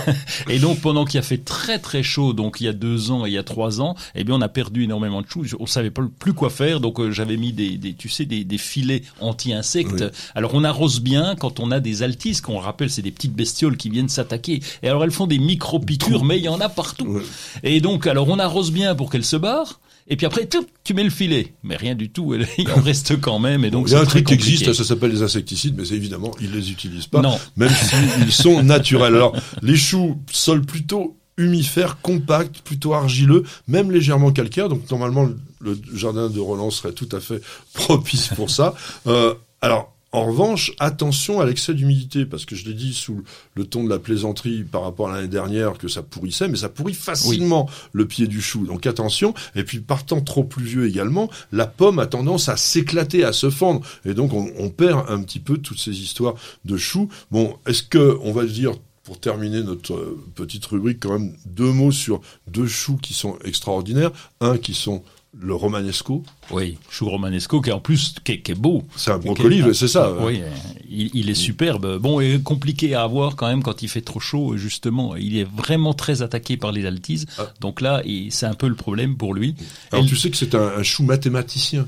Et donc, pendant qu'il a fait très très chaud, donc il y a deux ans et il y a trois ans, eh bien, on a perdu énormément de choux. On savait pas plus quoi faire, donc euh, j'avais mis des, des, tu sais, des, des filets anti-insectes. Oui. Alors, on arrose bien quand on a des altises, qu'on rappelle, c'est des petites bestioles qui viennent s'attaquer. Et alors, elles font des micro-piqûres, mais il y en a partout. Ouais. Et donc, alors, on arrose bien pour qu'elles se barrent. Et puis après, tu mets le filet. Mais rien du tout, il en reste quand même. Et donc, il y a un truc qui existe, ça s'appelle les insecticides, mais évidemment, ils les utilisent pas, Non. même s'ils sont naturels. Alors, les choux, sol plutôt humifère, compact, plutôt argileux, même légèrement calcaire, donc normalement, le, le jardin de Roland serait tout à fait propice pour ça. Euh, alors, en revanche, attention à l'excès d'humidité, parce que je l'ai dit sous le ton de la plaisanterie par rapport à l'année dernière que ça pourrissait, mais ça pourrit facilement le pied du chou. Donc attention. Et puis partant trop pluvieux également, la pomme a tendance à s'éclater, à se fendre, et donc on, on perd un petit peu toutes ces histoires de choux. Bon, est-ce que on va dire pour terminer notre euh, petite rubrique, quand même deux mots sur deux choux qui sont extraordinaires. Un qui sont le romanesco, Oui, chou romanesco qui est en plus qui est, qui est beau. c'est un brocoli, c'est ça. Oui, euh, il, il est superbe. Bon, et compliqué à avoir quand même quand il fait trop chaud. Justement, il est vraiment très attaqué par les altises. Ah. Donc là, c'est un peu le problème pour lui. Alors Et- tu sais que c'est un, un chou mathématicien.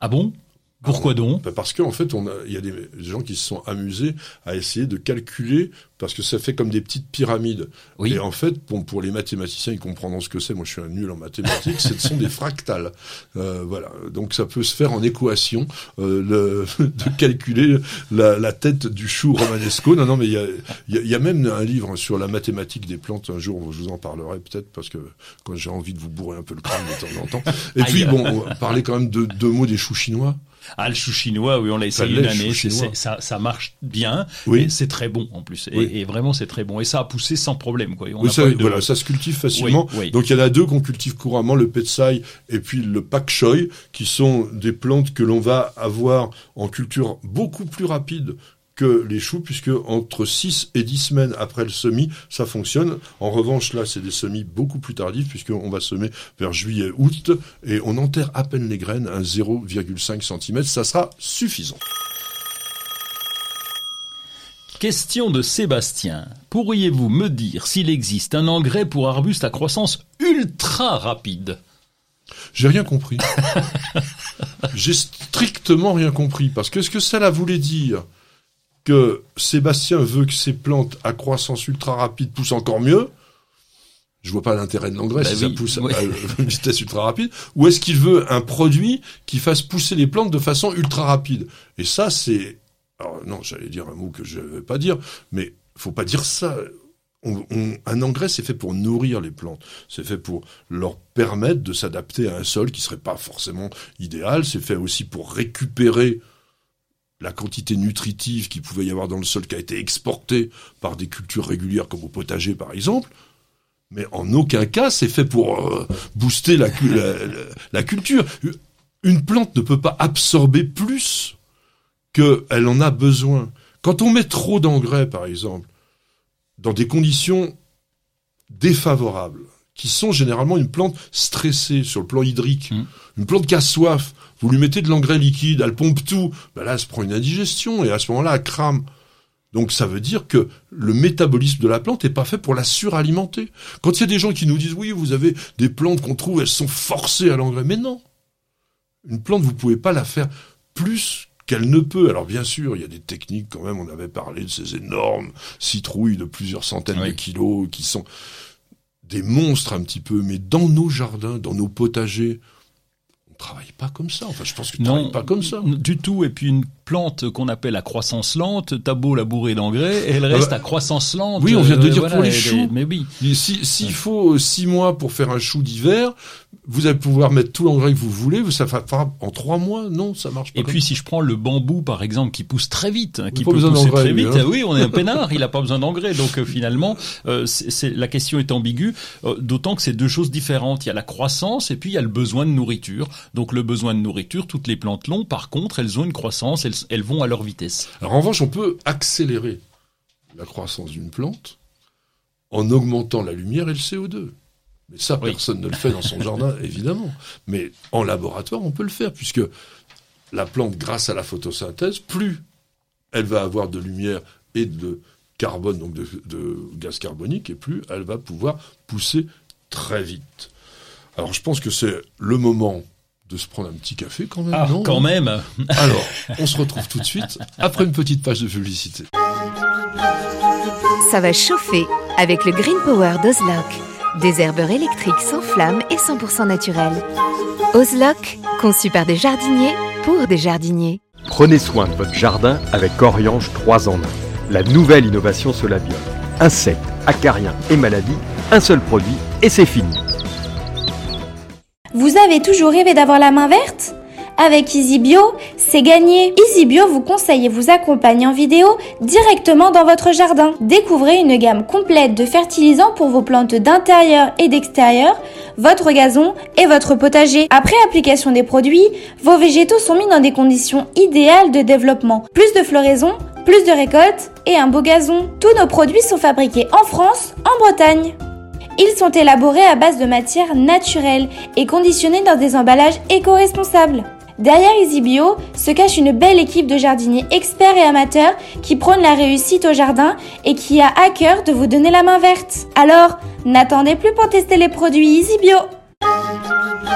Ah bon? Pourquoi donc Bah, Parce qu'en fait, on a, il y a des gens qui se sont amusés à essayer de calculer, parce que ça fait comme des petites pyramides. Oui. Et en fait, bon, pour les mathématiciens, ils comprendront ce que c'est. Moi, je suis un nul en mathématiques. ce sont des fractales. Euh, voilà. Donc, ça peut se faire en équation, euh, le, de calculer la, la tête du chou romanesco. Non, non, mais il y a, y, a, y a même un livre sur la mathématique des plantes. Un jour, je vous en parlerai peut-être, parce que quand j'ai envie de vous bourrer un peu le crâne de temps en temps. Et puis, bon, on va parler quand même de deux mots des choux chinois. Ah, le chou chinois, oui, on l'a essayé une année. ça, ça marche bien. Oui. C'est très bon en plus. Et, Oui. et vraiment, c'est très bon. Et ça a poussé sans problème. Quoi. On Oui, ça, pas eu de- voilà, ça se cultive facilement. Donc il y en a deux qu'on cultive couramment, le petsai et puis le pak choi, qui sont des plantes que l'on va avoir en culture beaucoup plus rapide que les choux, puisque entre 6 et 10 semaines après le semis, ça fonctionne. En revanche, là, c'est des semis beaucoup plus tardifs, puisqu'on va semer vers juillet-août, et on enterre à peine les graines, un 0,5 cm, ça sera suffisant. Question de Sébastien. Pourriez-vous me dire s'il existe un engrais pour arbustes à croissance ultra rapide? J'ai rien compris. J'ai strictement rien compris. Parce que est-ce que cela voulait dire que Sébastien veut que ses plantes à croissance ultra rapide poussent encore mieux je vois pas l'intérêt de l'engrais Bah si ça pousse à une vitesse ultra rapide. Ou est-ce qu'il veut un produit qui fasse pousser les plantes de façon ultra rapide? Et ça, c'est... Alors non, j'allais dire un mot que je ne vais pas dire, mais faut pas dire ça. On- on- un engrais, c'est fait pour nourrir les plantes. C'est fait pour leur permettre de s'adapter à un sol qui serait pas forcément idéal. C'est fait aussi pour récupérer la quantité nutritive qu'il pouvait y avoir dans le sol qui a été exportée par des cultures régulières comme au potager par exemple. Mais en aucun cas c'est fait pour euh, booster la, cu- la, la- la culture. Une plante ne peut pas absorber plus qu'elle en a besoin. Quand on met trop d'engrais par exemple, dans des conditions défavorables, qui sont généralement une plante stressée sur le plan hydrique, Mm. une plante qui a soif, vous lui mettez de l'engrais liquide, elle pompe tout, ben là elle se prend une indigestion et à ce moment-là elle crame. Donc ça veut dire que le métabolisme de la plante n'est pas fait pour la suralimenter. Quand il y a des gens qui nous disent oui, vous avez des plantes qu'on trouve, elles sont forcées à l'engrais, mais non. Une plante, vous pouvez pas la faire plus qu'elle ne peut. Alors bien sûr, il y a des techniques quand même, on avait parlé de ces énormes citrouilles de plusieurs centaines Oui. de kilos qui sont des monstres un petit peu, mais dans nos jardins, dans nos potagers, on travaille pas comme ça. Enfin, je pense que tu Non, travailles pas comme ça. Du tout. Et puis une plante qu'on appelle à croissance lente, t'as beau la bourrer d'engrais, elle reste bah, à croissance lente. oui, on vient de Euh, dire voilà, pour les choux. Mais oui. Et si- S'il faut euh, six mois pour faire un chou d'hiver, vous allez pouvoir mettre tout l'engrais que vous voulez, ça fera en trois mois. Non, ça marche pas. Et puis si je prends le bambou par exemple qui pousse très vite, hein, qui peut pousser très vite, hein. ah oui, on est un peinard, il a pas besoin d'engrais. Donc euh, finalement, euh, c'est c'est- la question est ambiguë, euh, d'autant que c'est deux choses différentes. Il y a la croissance et puis il y a le besoin de nourriture. Donc le besoin de nourriture, toutes les plantes l'ont. Par contre, elles ont une croissance, elles, elles vont à leur vitesse. Alors en revanche, on peut accélérer la croissance d'une plante en augmentant la lumière et le CO2. Mais ça, Oui. personne ne le fait dans son jardin, évidemment. Mais en laboratoire, on peut le faire, puisque la plante, grâce à la photosynthèse, plus elle va avoir de lumière et de carbone, donc de, de gaz carbonique, et plus elle va pouvoir pousser très vite. Alors je pense que c'est le moment de se prendre un petit café quand même. Ah, non quand même. alors, on se retrouve tout de suite après une petite page de publicité. Ça va chauffer avec le Green Power d'Ozlock. Des herbeurs électriques sans flamme et 100% naturels. Ozlock, conçu par des jardiniers pour des jardiniers. Prenez soin de votre jardin avec Oriange 3 en 1. La nouvelle innovation Solabium. Insectes, acariens et maladies, un seul produit et c'est fini. Vous avez toujours rêvé d'avoir la main verte? Avec EasyBio, c'est gagné. EasyBio vous conseille et vous accompagne en vidéo directement dans votre jardin. Découvrez une gamme complète de fertilisants pour vos plantes d'intérieur et d'extérieur, votre gazon et votre potager. Après application des produits, vos végétaux sont mis dans des conditions idéales de développement. Plus de floraison, plus de récoltes et un beau gazon. Tous nos produits sont fabriqués en France, en Bretagne. Ils sont élaborés à base de matières naturelles et conditionnés dans des emballages éco-responsables. Derrière EasyBio se cache une belle équipe de jardiniers experts et amateurs qui prônent la réussite au jardin et qui a à cœur de vous donner la main verte. Alors, n'attendez plus pour tester les produits EasyBio.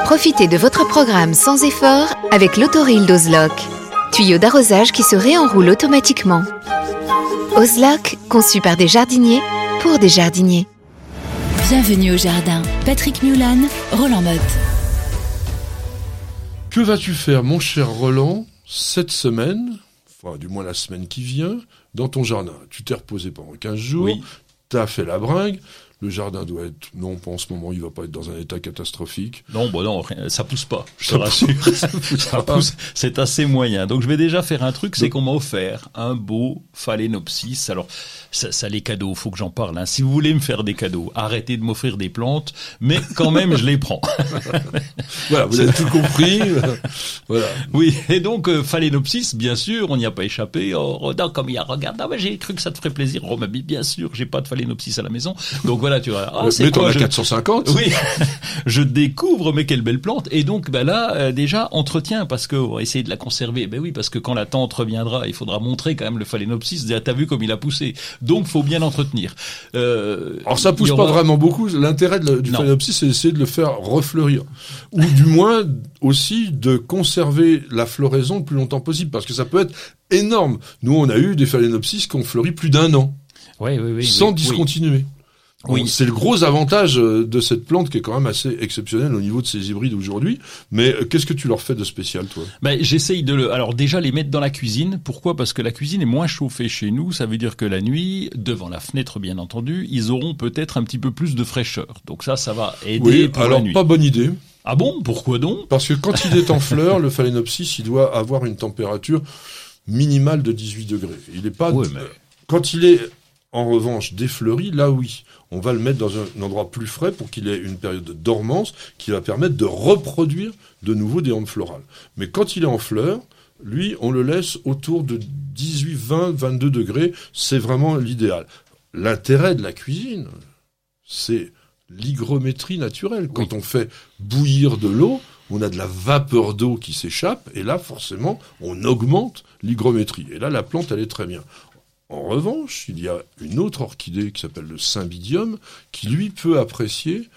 Profitez de votre programme sans effort avec l'autoril d'Ozlock. Tuyau d'arrosage qui se réenroule automatiquement. Ozlock, conçu par des jardiniers pour des jardiniers. Bienvenue au jardin. Patrick Mulan, Roland Motte. Que vas-tu faire, mon cher Roland, cette semaine, enfin du moins la semaine qui vient, dans ton jardin? Tu t'es reposé pendant 15 jours, Oui. t'as fait la bringue, le jardin doit être... Non, pas en ce moment, il va pas être dans un état catastrophique. Non, bon non, rien- ça pousse pas. Je te Ça rassure. pousse Ça pousse. C'est assez moyen. Donc je vais déjà faire un truc, c'est qu'on m'a offert un beau phalaenopsis. Alors ça, ça les cadeaux, faut que j'en parle. hein. Si vous voulez me faire des cadeaux, arrêtez de m'offrir des plantes, mais quand même je les prends. Voilà, vous avez tout compris. voilà. Oui, et donc euh, phalaenopsis, bien sûr, on n'y a pas échappé. Oh, Rodin, comme il y a, regarde, ah, ouais, j'ai cru que ça te ferait plaisir. Oh, mais bien sûr, j'ai pas de phalaenopsis à la maison. Donc voilà, tu vois. Ah, Mais t'en as je- 450 Oui, je découvre, mais quelle belle plante. Et donc, bah là, euh, déjà, entretien, parce que on va essayer de la conserver. Ben oui, parce que quand la tante reviendra, il faudra montrer quand même le phalaenopsis. Déjà, T'as vu comme il a poussé. Donc, faut bien l'entretenir. Euh, Alors ça pousse pas vraiment beaucoup. L'intérêt du phalaenopsis, c'est d'essayer de le faire refleurir. Ou du moins aussi de conserver la floraison le plus longtemps possible. Parce que ça peut être énorme. Nous, on a eu des phalaenopsis qui ont fleuri plus d'un an. Oui, oui, oui. sans discontinuer. Oui. C'est le gros avantage euh, de cette plante qui est quand même assez exceptionnelle au niveau de ces hybrides aujourd'hui. Mais euh, qu'est-ce que tu leur fais de spécial, toi? Ben, j'essaye de le. Alors déjà les mettre dans la cuisine. Pourquoi? Parce que la cuisine est moins chauffée chez nous. Ça veut dire que la nuit, devant la fenêtre bien entendu, ils auront peut-être un petit peu plus de fraîcheur. Donc ça, ça va aider Oui, pour alors la nuit. pas bonne idée. Ah bon? Pourquoi donc? Parce que quand il est en fleur, le phalaenopsis, il doit avoir une température minimale de 18 degrés. Il est pas. Ouais, mais- Quand il est en revanche défleuri, là oui, on va le mettre dans un endroit plus frais pour qu'il ait une période de dormance qui va permettre de reproduire de nouveau des hampes florales. Mais quand il est en fleur, lui, on le laisse autour de 18, 20, 22 degrés. C'est vraiment l'idéal. L'intérêt de la cuisine, c'est l'hygrométrie naturelle. Quand on fait bouillir de l'eau, on a de la vapeur d'eau qui s'échappe, et là, forcément, on augmente l'hygrométrie. Et là, la plante, elle est très bien. En revanche, il y a une autre orchidée qui s'appelle le cymbidium, qui lui peut apprécier,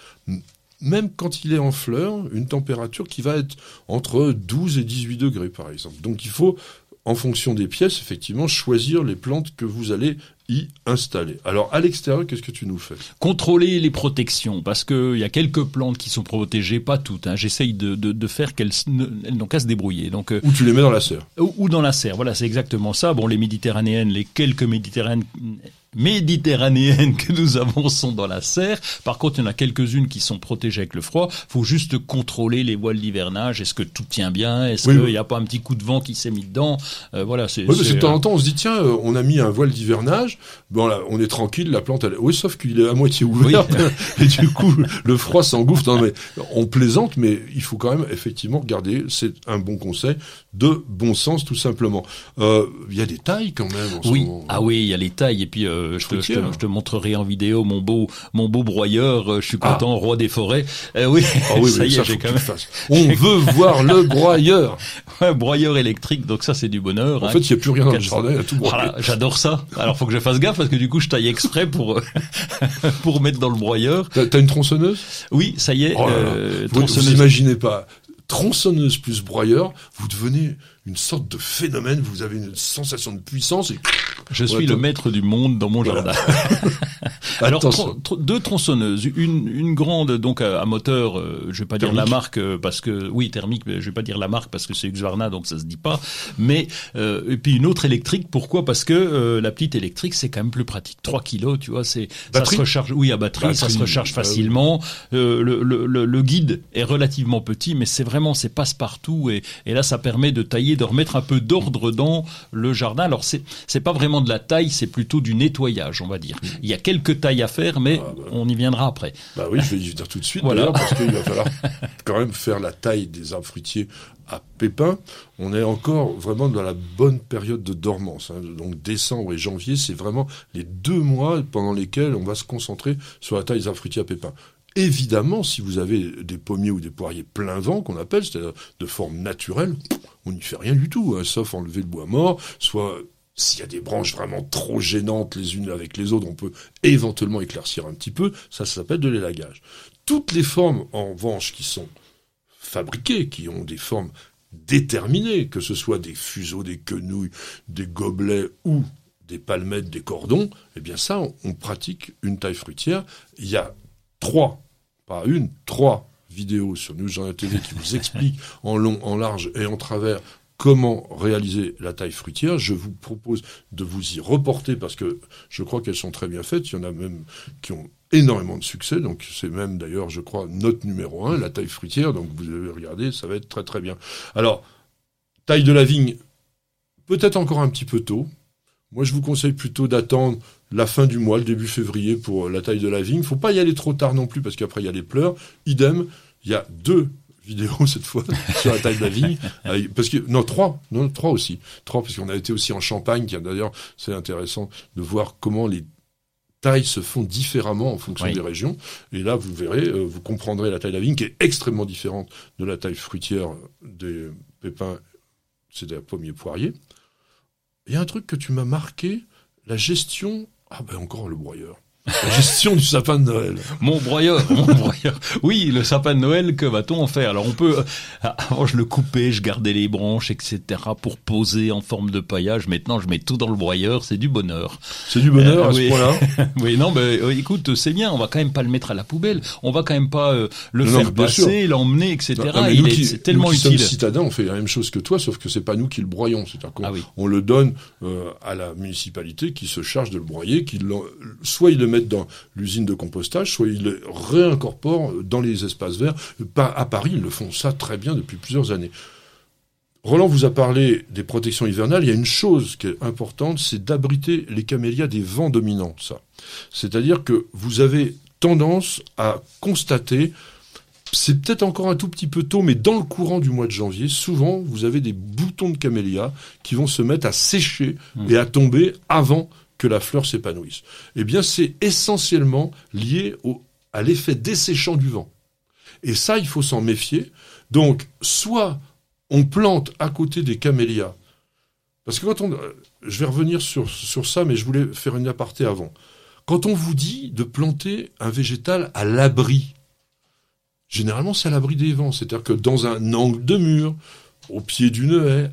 même quand il est en fleur, une température qui va être entre 12 et 18 degrés, par exemple. Donc il faut, en fonction des pièces, effectivement, choisir les plantes que vous allez y installer. Alors, à l'extérieur, qu'est-ce que tu nous fais? Contrôler les protections, parce que il y a quelques plantes qui sont protégées, pas toutes. Hein. J'essaye de, de, de faire qu'elles n'ont qu'à se débrouiller. Donc euh, Ou tu les mets dans la serre ou, ou dans la serre. Voilà, c'est exactement ça. Bon, les méditerranéennes, les quelques méditerranéennes, méditerranéennes que nous avons sont dans la serre. Par contre, il y en a quelques-unes qui sont protégées avec le froid. Faut juste contrôler les voiles d'hivernage. Est-ce que tout tient bien? Est-ce Oui, qu'il oui. n'y a pas un petit coup de vent qui s'est mis dedans? Euh, Voilà, c'est. Oui, de temps euh, en temps, on se dit, tiens, euh, on a mis un voile d'hivernage, bon là, on est tranquille, la plante, elle est... Oui, sauf qu'il est à moitié ouvert, et du coup, le froid s'engouffre. Non, mais on plaisante, mais il faut quand même, effectivement, regarder, c'est un bon conseil, de bon sens, tout simplement. Euh, Il y a des tailles, quand même, en ce Oui, moment. ah oui, il y a les tailles et puis euh, je, te, je, te, je te montrerai en vidéo mon beau mon beau broyeur. euh, je suis Ah. content, roi des forêts. Euh, oui, Ah oui, ça y est, j'ai quand même. On veut voir le broyeur. un broyeur électrique, donc ça c'est du bonheur. En hein. fait, il n'y a plus rien dans le Quatre- jardin, il y a tout broyé. Voilà, j'adore ça. Alors faut que je fasse gaffe parce que du coup je taille exprès pour pour mettre dans le broyeur. T'as une tronçonneuse? Oui, ça y est. Oh là là. Vous, vous imaginez pas. Tronçonneuse plus broyeur, vous devenez une sorte de phénomène, vous avez une sensation de puissance et Je suis Ouais, le maître du monde dans mon Voilà. jardin. Alors Attention. tron- tron- deux tronçonneuses, une une grande donc à, à moteur, euh, je vais pas dire la marque euh, parce que oui thermique, mais je vais pas dire la marque parce que c'est Husqvarna donc ça se dit pas. Mais euh, et puis une autre électrique, pourquoi? Parce que euh, la petite électrique c'est quand même plus pratique. 3 kilos, tu vois, c'est ça se recharge. Oui à batterie, ça se recharge bah facilement. Euh, le, le, le, le guide est relativement petit, mais c'est vraiment c'est passe partout et, et là ça permet de tailler, de remettre un peu d'ordre dans le jardin. Alors c'est c'est pas vraiment de la taille, c'est plutôt du nettoyage, on va dire. Il y a quelques tailles à faire, mais Ah, bah. on y viendra après. Bah oui, je vais y venir tout de suite Voilà. parce qu'il va falloir quand même faire la taille des arbres fruitiers à pépins. On est encore vraiment dans la bonne période de dormance. hein. Donc décembre et janvier, c'est vraiment les deux mois pendant lesquels on va se concentrer sur la taille des arbres fruitiers à pépins. Évidemment, si vous avez des pommiers ou des poiriers plein vent, qu'on appelle, c'est-à-dire de forme naturelle, on n'y fait rien du tout, hein, sauf enlever le bois mort, soit s'il y a des branches vraiment trop gênantes les unes avec les autres, on peut éventuellement éclaircir un petit peu, ça, s'appelle de l'élagage. Toutes les formes, en revanche, qui sont fabriquées, qui ont des formes déterminées, que ce soit des fuseaux, des quenouilles, des gobelets ou des palmettes, des cordons, eh bien ça, on, on pratique une taille fruitière. Il y a trois, pas une, trois vidéos sur News Journal TV qui vous expliquent en long, en large et en travers comment réaliser la taille fruitière. Je vous propose de vous y reporter parce que je crois qu'elles sont très bien faites. Il y en a même qui ont énormément de succès. Donc c'est même d'ailleurs, je crois, notre numéro un, la taille fruitière. Donc vous avez regardé, ça va être très très bien. Alors, taille de la vigne, peut-être encore un petit peu tôt. Moi, je vous conseille plutôt d'attendre la fin du mois, le début février, pour la taille de la vigne. Faut pas y aller trop tard non plus, parce qu'après, il y a les pleurs. Idem, il y a deux vidéos cette fois sur la taille de la vigne. Euh, Parce que, non, trois, non, trois aussi. Trois, parce qu'on a été aussi en Champagne, qui a d'ailleurs, c'est intéressant de voir comment les tailles se font différemment en fonction Oui. des régions. Et là, vous verrez, euh, vous comprendrez la taille de la vigne, qui est extrêmement différente de la taille fruitière des pépins, c'est des pommiers poiriers. Il y a un truc que tu m'as marqué, la gestion. Ah ben encore le broyeur. La gestion du sapin de Noël. Mon broyeur, mon broyeur. Oui, le sapin de Noël, que va-t-on en faire? Alors on peut, euh, avant je le coupais, je gardais les branches, etc. pour poser en forme de paillage. Maintenant je mets tout dans le broyeur, c'est du bonheur. C'est du bonheur Euh, à ce oui. point-là. oui, non, mais euh, écoute, c'est bien. On va quand même pas le mettre à la poubelle. On va quand même pas euh, le Non, faire passer, l'emmener, etc. Non, mais Il est qui- tellement nous qui utile. sommes citadins, on fait la même chose que toi, sauf que c'est pas nous qui le broyons. C'est-à-dire qu'on Ah oui. on le donne euh, à la municipalité qui se charge de le broyer, qui soit ils le mettent dans l'usine de compostage, soit ils le réincorporent dans les espaces verts. Pas à Paris, ils le font ça très bien depuis plusieurs années. Roland vous a parlé des protections hivernales. Il y a une chose qui est importante, c'est d'abriter les camélias des vents dominants. Ça, c'est-à-dire que vous avez tendance à constater c'est peut-être encore un tout petit peu tôt, mais dans le courant du mois de janvier, souvent, vous avez des boutons de camélia qui vont se mettre à sécher et à tomber avant la fleur s'épanouisse. Eh bien, c'est essentiellement lié à l'effet desséchant du vent. Et ça, il faut s'en méfier. Donc, soit on plante à côté des camélias, parce que quand on... euh, Je vais revenir sur, sur ça, mais je voulais faire une aparté avant. Quand on vous dit de planter un végétal à l'abri, généralement c'est à l'abri des vents, c'est-à-dire que dans un angle de mur, au pied d'une haie,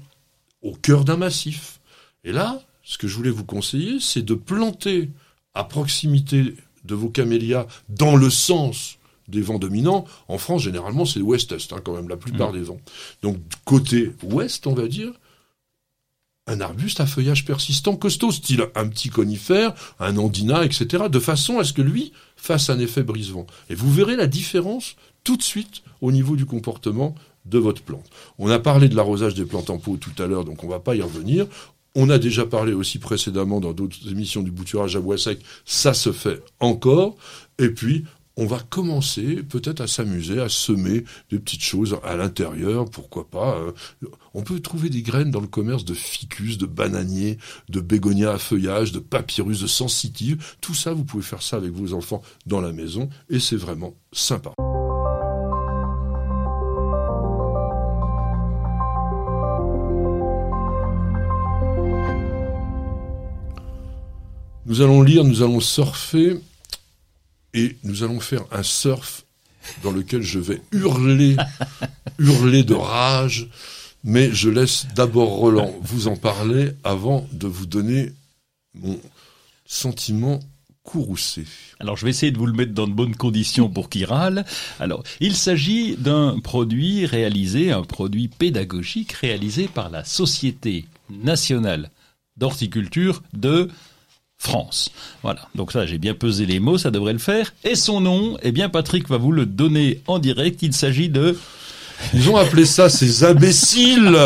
au cœur d'un massif. Et là, ce que je voulais vous conseiller, c'est de planter à proximité de vos camélias dans le sens des vents dominants. En France, généralement, c'est ouest-est, hein, quand même, la plupart des vents. Donc, côté ouest, on va dire, un arbuste à feuillage persistant costaud, style un petit conifère, un andina, etc., de façon à ce que lui fasse un effet brise-vent. Et vous verrez la différence tout de suite au niveau du comportement de votre plante. On a parlé de l'arrosage des plantes en pot tout à l'heure, donc on va pas y revenir. On a déjà parlé aussi précédemment dans d'autres émissions du bouturage à bois sec, ça se fait encore. Et puis, on va commencer peut-être à s'amuser, à semer des petites choses à l'intérieur, pourquoi pas. euh. On peut trouver des graines dans le commerce de ficus, de bananiers, de bégonias à feuillage, de papyrus, de sensitive. Tout ça, vous pouvez faire ça avec vos enfants dans la maison et c'est vraiment sympa. Nous allons lire, nous allons surfer et nous allons faire un surf dans lequel je vais hurler, hurler de rage, mais je laisse d'abord Roland vous en parler avant de vous donner mon sentiment courroucé. Alors je vais essayer de vous le mettre dans de bonnes conditions pour qu'il râle. Alors il s'agit d'un produit réalisé, un produit pédagogique réalisé par la Société nationale d'horticulture de France. Voilà, donc ça j'ai bien pesé les mots, ça devrait le faire. Et son nom, eh bien Patrick va vous le donner en direct, il s'agit de... Ils ont appelé ça ces imbéciles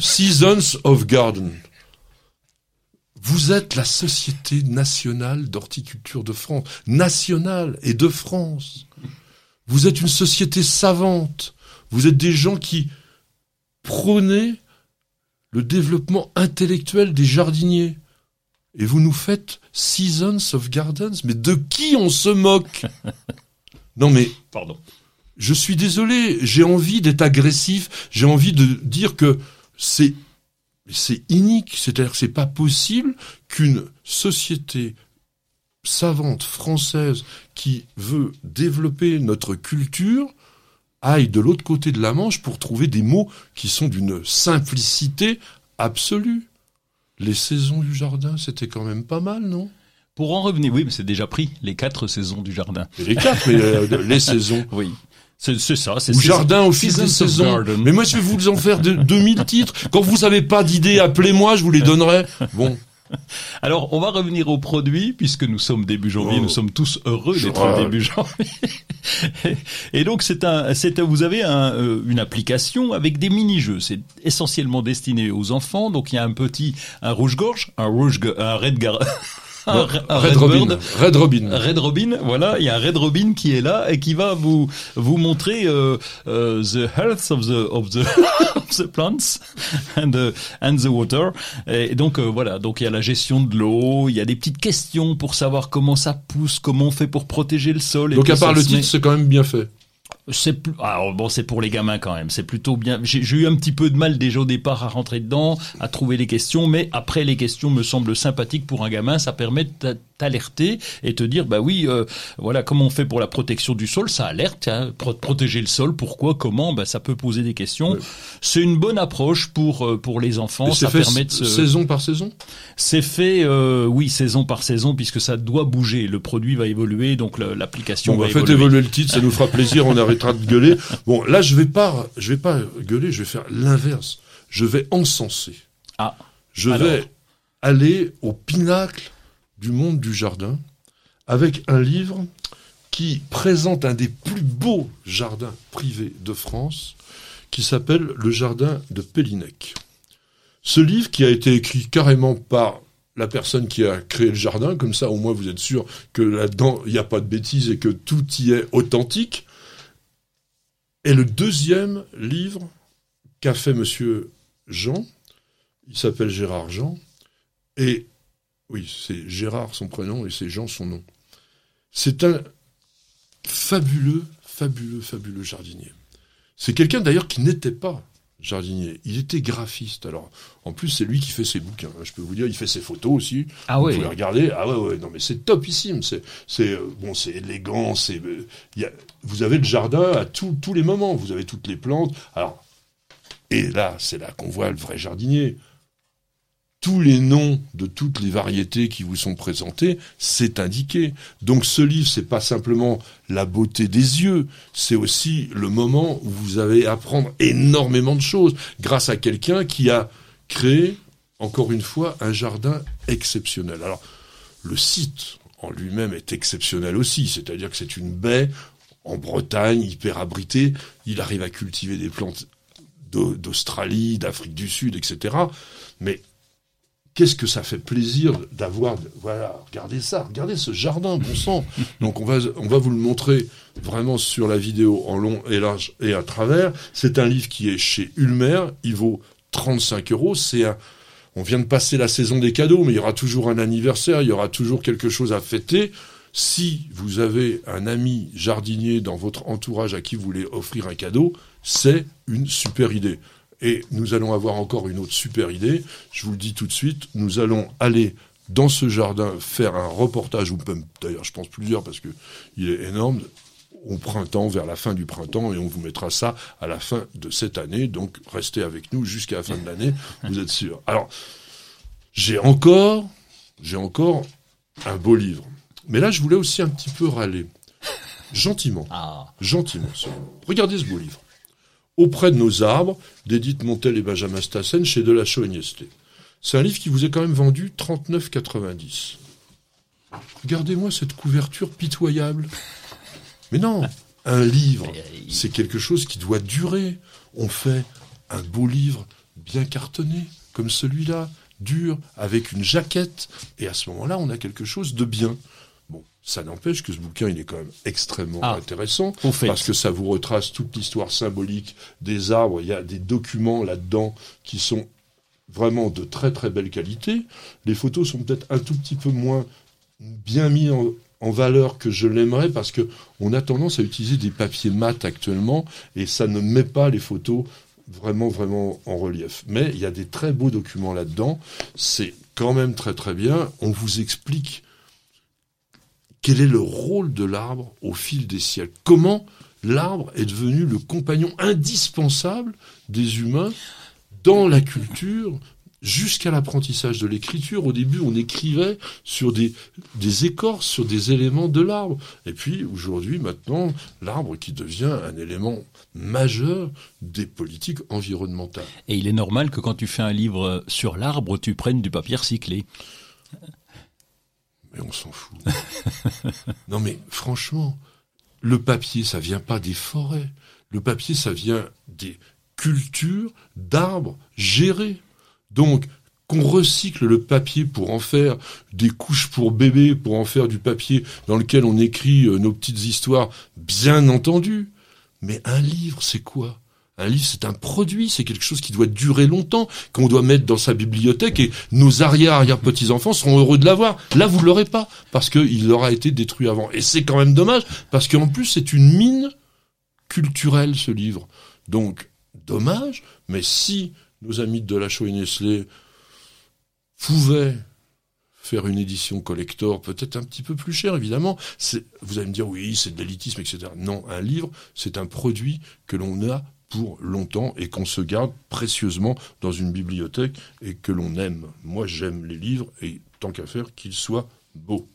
Seasons of Garden. Vous êtes la Société nationale d'horticulture de France, nationale et de France. Vous êtes une société savante. Vous êtes des gens qui prônez le développement intellectuel des jardiniers. Et vous nous faites Seasons of Gardens. Mais de qui on se moque Non mais Pardon. je suis désolé, j'ai envie d'être agressif, j'ai envie de dire que c'est c'est inique, c'est-à-dire que c'est pas possible qu'une société savante française qui veut développer notre culture aille de l'autre côté de la Manche pour trouver des mots qui sont d'une simplicité absolue. Les saisons du jardin, c'était quand même pas mal, non? Pour en revenir, oui, mais c'est déjà pris, les quatre saisons du jardin. Les quatre, mais euh, les saisons. Oui. C'est ça, c'est jardin au fil des saisons. Mais moi, je vais vous en faire de, 2000 titres. Quand vous avez pas d'idée, appelez-moi, je vous les donnerai. Bon. Alors, on va revenir au produit, puisque nous sommes début janvier, Oh. nous sommes tous heureux d'être début janvier. Et donc, c'est un, c'est un- vous avez un, euh, une application avec des mini-jeux. C'est essentiellement destiné aux enfants. Donc, il y a un petit, un rouge-gorge, un rouge, un red, un Red Robin. Bird, Red Robin. Red Robin, voilà, il y a un Red Robin qui est là et qui va vous vous montrer euh, euh, the health of the of the of the plants and the and the water. Et donc euh, voilà, donc il y a la gestion de l'eau, il y a des petites questions pour savoir comment ça pousse, comment on fait pour protéger le sol. et Donc, à part le met- titre, c'est quand même bien fait. C'est plus, alors bon, c'est pour les gamins quand même. C'est plutôt bien. J'ai eu un petit peu de mal déjà au départ à rentrer dedans, à trouver les questions, mais après les questions me semblent sympathiques pour un gamin. Ça permet de t'a- t'alerter et te dire, bah oui, euh, voilà, comment on fait pour la protection du sol, ça alerte, hein, pro- protéger le sol. Pourquoi, comment, bah ça peut poser des questions. C'est une bonne approche pour euh, pour les enfants. Ça fait permet de se... saison par saison? C'est fait, euh, oui, saison par saison, puisque ça doit bouger. Le produit va évoluer, donc l'application Bon, va bah, faites évoluer. évoluer le titre, ça nous fera plaisir, on de gueuler. Bon, là, je vais pas, je vais pas gueuler, je vais faire l'inverse. Je vais encenser. Ah. Je Alors. vais aller au pinacle du monde du jardin avec un livre qui présente un des plus beaux jardins privés de France, qui s'appelle Le Jardin de Pélinac. Ce livre qui a été écrit carrément par la personne qui a créé le jardin, comme ça au moins vous êtes sûr que là-dedans il n'y a pas de bêtises et que tout y est authentique, est le deuxième livre qu'a fait monsieur Jean. Il s'appelle Gérard Jean. Et oui, c'est Gérard son prénom et c'est Jean son nom. C'est un fabuleux, fabuleux, fabuleux jardinier. C'est quelqu'un d'ailleurs qui n'était pas jardinier. Il était graphiste. Alors, en plus, c'est lui qui fait ses bouquins. Je peux vous dire, il fait ses photos aussi. Ah Vous oui. pouvez regarder. Ah ouais, ouais, non, mais c'est topissime. C'est, c'est, euh, bon, c'est élégant. C'est, euh, y a, vous avez le jardin à tous tous les moments. Vous avez toutes les plantes. Alors, et là, c'est là qu'on voit le vrai jardinier. Tous les noms de toutes les variétés qui vous sont présentées, c'est indiqué. Donc ce livre, c'est pas simplement la beauté des yeux, c'est aussi le moment où vous avez à apprendre énormément de choses grâce à quelqu'un qui a créé, encore une fois, un jardin exceptionnel. Alors, le site en lui-même est exceptionnel aussi, c'est-à-dire que c'est une baie en Bretagne, hyper abritée. Il arrive à cultiver des plantes d'Au- d'Australie, d'Afrique du Sud, etc. Mais qu'est-ce que ça fait plaisir d'avoir, voilà, regardez ça, regardez ce jardin, bon sang. Donc on va, on va vous le montrer vraiment sur la vidéo en long et large et à travers. C'est un livre qui est chez Ulmer, il vaut 35 euros. C'est un, on vient de passer la saison des cadeaux, mais il y aura toujours un anniversaire, il y aura toujours quelque chose à fêter. Si vous avez un ami jardinier dans votre entourage à qui vous voulez offrir un cadeau, c'est une super idée. Et nous allons avoir encore une autre super idée. Je vous le dis tout de suite, nous allons aller dans ce jardin faire un reportage, ou même d'ailleurs je pense plusieurs parce que il est énorme, au printemps, vers la fin du printemps, et on vous mettra ça à la fin de cette année. Donc restez avec nous jusqu'à la fin de l'année, vous êtes sûrs. Alors, j'ai encore, j'ai encore un beau livre. Mais là, je voulais aussi un petit peu râler. Gentiment. Ah. Gentiment. Regardez ce beau livre. Auprès de nos arbres, d'Edith Montel et Benjamin Stassen chez Delachaux et Niestlé. C'est un livre qui vous est quand même vendu 39,90. Regardez-moi cette couverture pitoyable. Mais non, un livre, c'est quelque chose qui doit durer. On fait un beau livre bien cartonné, comme celui-là, dur, avec une jaquette, et à ce moment-là, on a quelque chose de bien. Bon, ça n'empêche que ce bouquin, il est quand même extrêmement Ah. intéressant, parce que ça vous retrace toute l'histoire symbolique des arbres. Il y a des documents là-dedans qui sont vraiment de très très belle qualité. Les photos sont peut-être un tout petit peu moins bien mis en, en valeur que je l'aimerais parce que on a tendance à utiliser des papiers mat actuellement et ça ne met pas les photos vraiment vraiment en relief. Mais il y a des très beaux documents là-dedans. C'est quand même très très bien. On vous explique quel est le rôle de l'arbre au fil des siècles? Comment l'arbre est devenu le compagnon indispensable des humains dans la culture jusqu'à l'apprentissage de l'écriture? Au début, on écrivait sur des, écorces, sur des éléments de l'arbre. Et puis, aujourd'hui, maintenant, l'arbre qui devient un élément majeur des politiques environnementales. Et il est normal que quand tu fais un livre sur l'arbre, tu prennes du papier recyclé. Mais on s'en fout. non mais franchement, le papier, ça vient pas des forêts. Le papier, ça vient des cultures d'arbres gérés. Donc, qu'on recycle le papier pour en faire des couches pour bébés, pour en faire du papier dans lequel on écrit euh, nos petites histoires, bien entendu. Mais un livre, c'est quoi? Un livre, c'est un produit, c'est quelque chose qui doit durer longtemps, qu'on doit mettre dans sa bibliothèque et nos arrière-arrière-petits-enfants seront heureux de l'avoir. Là, vous ne l'aurez pas, parce qu'il aura été détruit avant. Et c'est quand même dommage, parce qu'en plus, c'est une mine culturel ce livre. Donc, dommage, mais si nos amis de Delachaux et Nestlé pouvaient faire une édition collector, peut-être un petit peu plus cher, évidemment. Vous allez me dire, oui, c'est de l'élitisme, etc. Non, un livre, c'est un produit que l'on a pour longtemps et qu'on se garde précieusement dans une bibliothèque et que l'on aime. Moi, j'aime les livres et tant qu'à faire qu'ils soient beaux.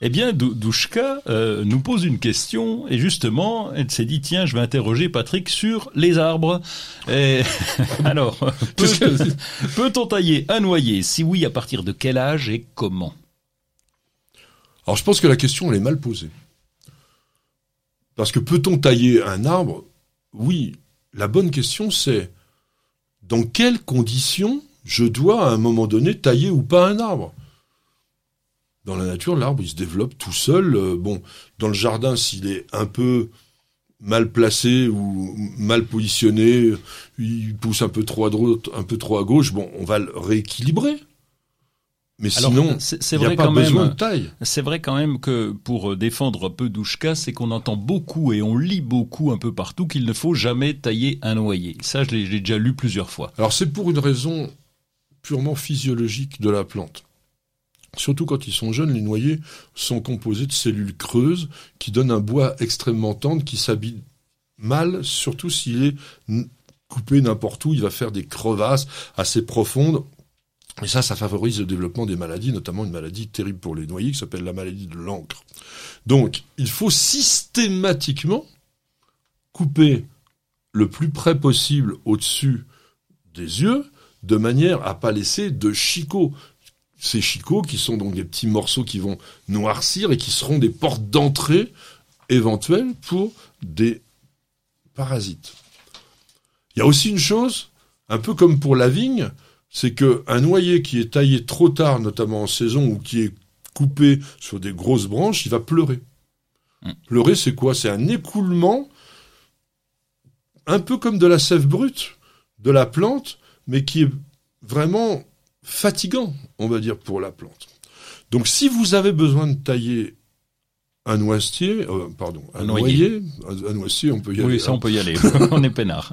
Eh bien, Douchka euh, nous pose une question et justement, elle s'est dit tiens, je vais interroger Patrick sur les arbres. Et alors, peut-on tailler un noyer? Si oui, à partir de quel âge et comment? Alors, je pense que la question elle est mal posée. Parce que peut-on tailler un arbre? Oui. La bonne question c'est dans quelles conditions je dois à un moment donné tailler ou pas un arbre? Dans la nature, l'arbre, il se développe tout seul. Euh, bon, dans le jardin, s'il est un peu mal placé ou mal positionné, il pousse un peu trop à droite, un peu trop à gauche, bon, on va le rééquilibrer. Mais sinon, il n'y a pas besoin de taille. C'est vrai quand même que pour défendre un peu Douchka, c'est qu'on entend beaucoup et on lit beaucoup un peu partout qu'il ne faut jamais tailler un noyer. Ça, je l'ai déjà lu plusieurs fois. Alors c'est pour une raison purement physiologique de la plante. Surtout quand ils sont jeunes, les noyers sont composés de cellules creuses qui donnent un bois extrêmement tendre qui s'habille mal, surtout s'il est coupé n'importe où, il va faire des crevasses assez profondes. Et ça, ça favorise le développement des maladies, notamment une maladie terrible pour les noyers qui s'appelle la maladie de l'encre. Donc, il faut systématiquement couper le plus près possible au-dessus des yeux, de manière à pas laisser de chicots ces chicots, qui sont donc des petits morceaux qui vont noircir et qui seront des portes d'entrée éventuelles pour des parasites. Il y a aussi une chose, un peu comme pour la vigne, c'est qu'un noyer qui est taillé trop tard, notamment en saison, ou qui est coupé sur des grosses branches, il va pleurer. Mm. Pleurer, c'est quoi? C'est un écoulement, un peu comme de la sève brute de la plante, mais qui est vraiment fatigant, on va dire, pour la plante. Donc si vous avez besoin de tailler un noisetier, euh, pardon, un, noyer, un, noisetier, on peut y aller. Oui, ça on peut y aller, on est peinard.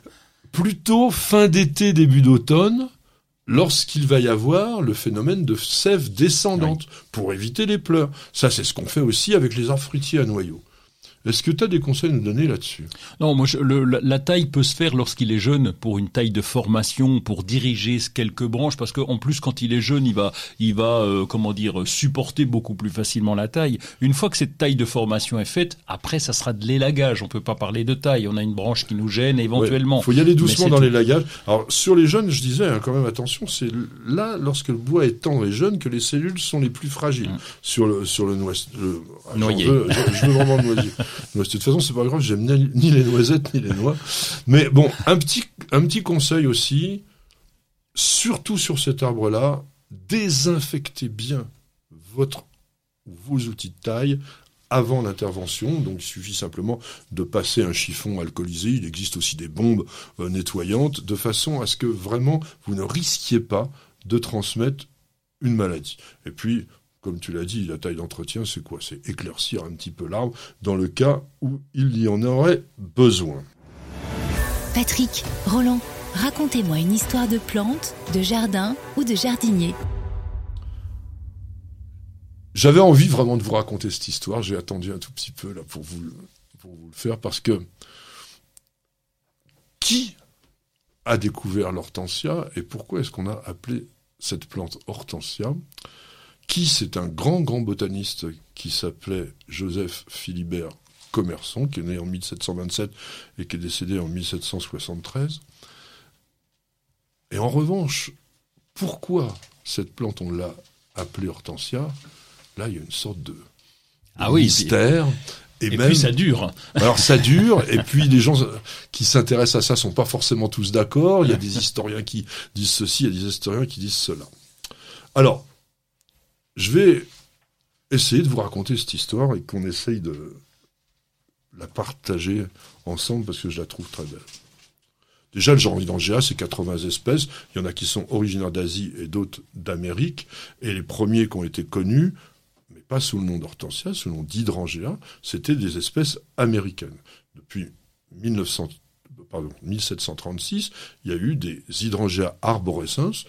Plutôt fin d'été, début d'automne, lorsqu'il va y avoir le phénomène de sève descendante, pour éviter les pleurs. Ça, c'est ce qu'on fait aussi avec les arbres fruitiers à noyaux. Est-ce que tu as des conseils à nous donner là-dessus? Non, moi, la, taille peut se faire lorsqu'il est jeune pour une taille de formation, pour diriger quelques branches, parce qu'en plus, quand il est jeune, il va, il va, euh, comment dire, supporter beaucoup plus facilement la taille. Une fois que cette taille de formation est faite, après, ça sera de l'élagage. On peut pas parler de taille. On a une branche qui nous gêne éventuellement. Il faut y aller doucement dans l'élagage. Alors sur les jeunes, je disais hein, quand même attention, c'est là lorsque le bois est tendre et jeune que les cellules sont les plus fragiles hum. sur le sur le, noyer. Je veux, vraiment le noyer. de toute façon, c'est pas grave, j'aime ni les noisettes ni les noix. Mais bon, un petit, un petit conseil aussi, surtout sur cet arbre-là, désinfectez bien votre vos outils de taille avant l'intervention. Donc, il suffit simplement de passer un chiffon alcoolisé. Il existe aussi des bombes euh, nettoyantes, de façon à ce que vraiment vous ne risquiez pas de transmettre une maladie. Et puis, comme tu l'as dit, la taille d'entretien, c'est quoi? C'est éclaircir un petit peu l'arbre dans le cas où il y en aurait besoin. Patrick, Roland, racontez-moi une histoire de plante, de jardin ou de jardinier. J'avais envie vraiment de vous raconter cette histoire. J'ai attendu un tout petit peu là pour vous, pour vous le faire parce que qui a découvert l'hortensia et pourquoi est-ce qu'on a appelé cette plante hortensia? Qui c'est un grand, grand botaniste qui s'appelait Joseph Philibert Commerçon, qui est né en 1727 et qui est décédé en 1773. Et en revanche, pourquoi cette plante, on l'a appelée hortensia? Là, il y a une sorte de, ah oui, mystère. Et, et puis ça dure. Alors ça dure, et puis les gens qui s'intéressent à ça sont pas forcément tous d'accord. Il y a des historiens qui disent ceci, il y a des historiens qui disent cela. Alors, je vais essayer de vous raconter cette histoire et qu'on essaye de la partager ensemble parce que je la trouve très belle. Déjà, le genre Hydrangeas, c'est 80 espèces. Il y en a qui sont originaires d'Asie et d'autres d'Amérique. Et les premiers qui ont été connus, mais pas sous le nom d'hortensia, sous le nom d'hydrangea, c'était des espèces américaines. Depuis 1900, pardon, 1736, il y a eu des hydrangea arborescens.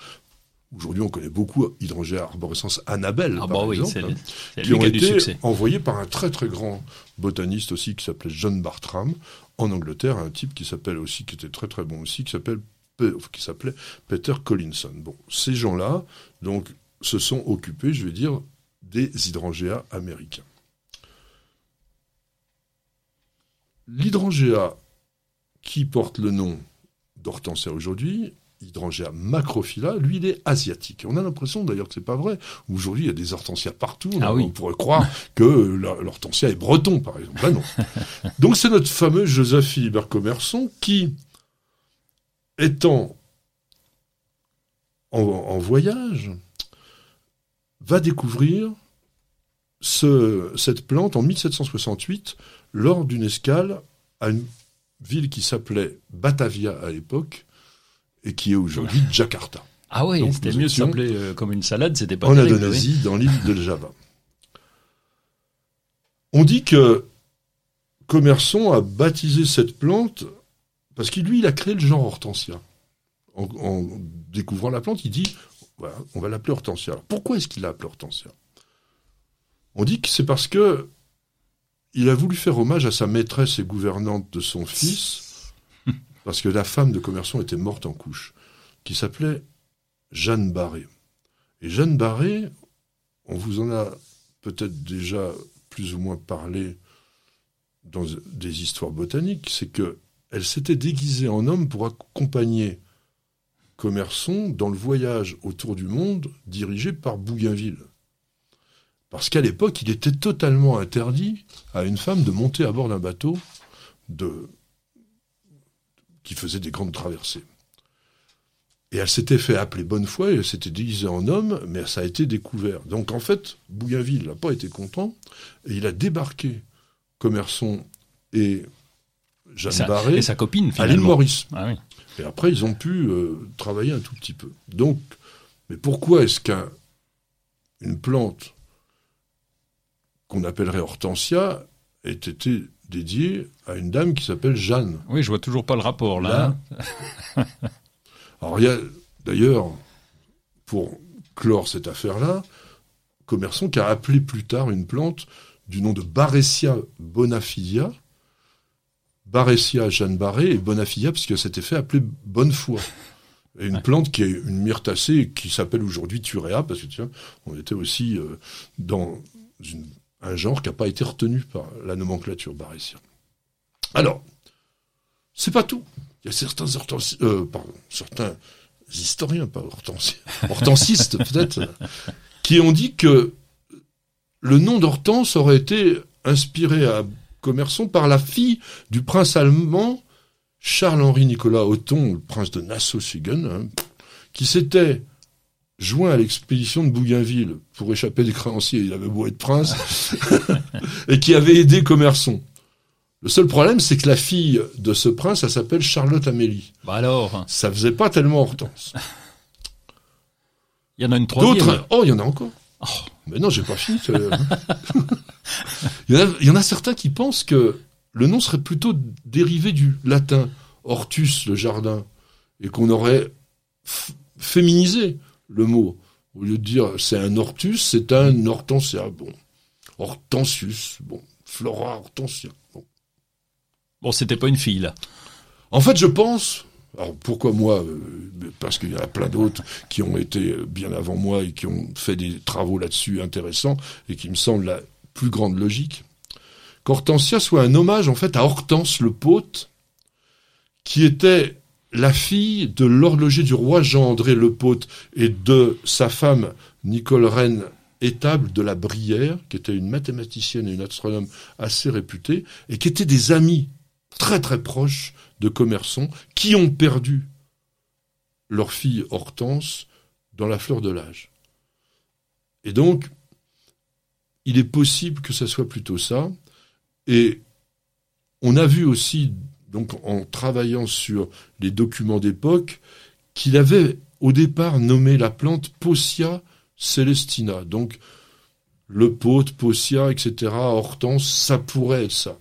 Aujourd'hui, on connaît beaucoup hydrangea arborescens Annabelle, Ah par bah oui, exemple, hein, qui ont été envoyés par un très très grand botaniste aussi qui s'appelait John Bartram en Angleterre, un type qui s'appelle aussi, qui était très très bon aussi, qui s'appelle Pe- qui s'appelait Peter Collinson. Bon, ces gens-là, donc, se sont occupés, je vais dire, des hydrangea américains. L'hydrangea qui porte le nom d'hortensia aujourd'hui, hydrangea macrophylla, lui, il est asiatique. On a l'impression d'ailleurs que c'est pas vrai. Aujourd'hui, il y a des hortensias partout. Ah on pourrait croire que l'hortensia est breton, par exemple. Ben non. Donc c'est notre fameux Joseph Philibert Commerson qui, étant en, en voyage, va découvrir ce- cette plante en 1768 lors d'une escale à une ville qui s'appelait Batavia à l'époque et qui est aujourd'hui Jakarta, Ah oui, c'était mieux de étions s'appeler euh, comme une salade, c'était pas en terrible, Indonésie, dans l'île de Java. On dit que Commerson a baptisé cette plante parce qu'il lui, il a créé le genre hortensia. En, en découvrant la plante, il dit voilà, on va l'appeler hortensia. Alors, pourquoi est-ce qu'il l'a appelée hortensia? On dit que c'est parce que il a voulu faire hommage à sa maîtresse et gouvernante de son fils, parce que la femme de Commerson était morte en couche, qui s'appelait Jeanne Barré. Et Jeanne Barré, on vous en a peut-être déjà plus ou moins parlé dans des histoires botaniques, c'est que elle s'était déguisée en homme pour accompagner Commerson dans le voyage autour du monde dirigé par Bougainville. Parce qu'à l'époque, il était totalement interdit à une femme de monter à bord d'un bateau de... qui faisait des grandes traversées. Et elle s'était fait appeler Bonnefoy, et elle s'était déguisée en homme, mais ça a été découvert. Donc en fait, Bougainville n'a pas été content, et il a débarqué Commerson et Jeanne Sa- Barré Et sa copine, à l'île. Maurice. Ah oui. Et après, ils ont pu euh, travailler un tout petit peu. Donc, mais pourquoi est-ce qu'une plante qu'on appellerait hortensia ait été dédiée à une dame qui s'appelle Jeanne Oui, je vois toujours pas le rapport, là. Là. Alors, il y a d'ailleurs, pour clore cette affaire-là, Commerson qui a appelé plus tard une plante du nom de Baressia bonafidia. Baressia Jeanne Barré et Bonafidia parce qu'elle s'était fait appeler Bonnefoy. Et une plante qui est une myrtacée et qui s'appelle aujourd'hui Thurea parce que tiens, on était aussi euh, dans une- un genre qui n'a pas été retenu par la nomenclature Baressia. Alors, c'est pas tout. Il y a certains euh, historiens, pas hortensi- hortensistes peut-être, qui ont dit que le nom d'Hortense aurait été inspiré à Commerson par la fille du prince allemand Charles-Henri Nicolas Othon, le prince de Nassau-Siegen, hein, qui s'était joint à l'expédition de Bougainville pour échapper des créanciers, il avait beau être prince, et qui avait aidé Commerson. Le seul problème, c'est que la fille de ce prince, elle s'appelle Charlotte Amélie. Bah alors, Ça faisait pas tellement Hortense. il y en a une troisième. D'autres, oh, il y en a encore. Oh. Mais non, j'ai pas fini. il, y en a, il y en a certains qui pensent que le nom serait plutôt dérivé du latin hortus, le jardin, et qu'on aurait féminisé le mot. Au lieu de dire c'est un hortus, c'est un hortensia. Bon, hortensius, bon, flora hortensia. Bon. Bon, c'était pas une fille, là. En fait, je pense. Alors pourquoi moi euh, Parce qu'il y en a plein d'autres qui ont été euh, bien avant moi et qui ont fait des travaux là-dessus intéressants et qui me semblent la plus grande logique. Qu'Hortensia soit un hommage en fait à Hortense le Pôte, qui était la fille de l'horloger du roi Jean-André le Pôte et de sa femme Nicole Reine Étable de la Brière, qui était une mathématicienne et une astronome assez réputée, et qui étaient des amis très très proches de Commerson, qui ont perdu leur fille Hortense dans la fleur de l'âge. Et donc, il est possible que ça soit plutôt ça. Et on a vu aussi, donc en travaillant sur les documents d'époque, qu'il avait au départ nommé la plante Possia celestina. Donc, le pote, Possia, etc., Hortense, ça pourrait être ça.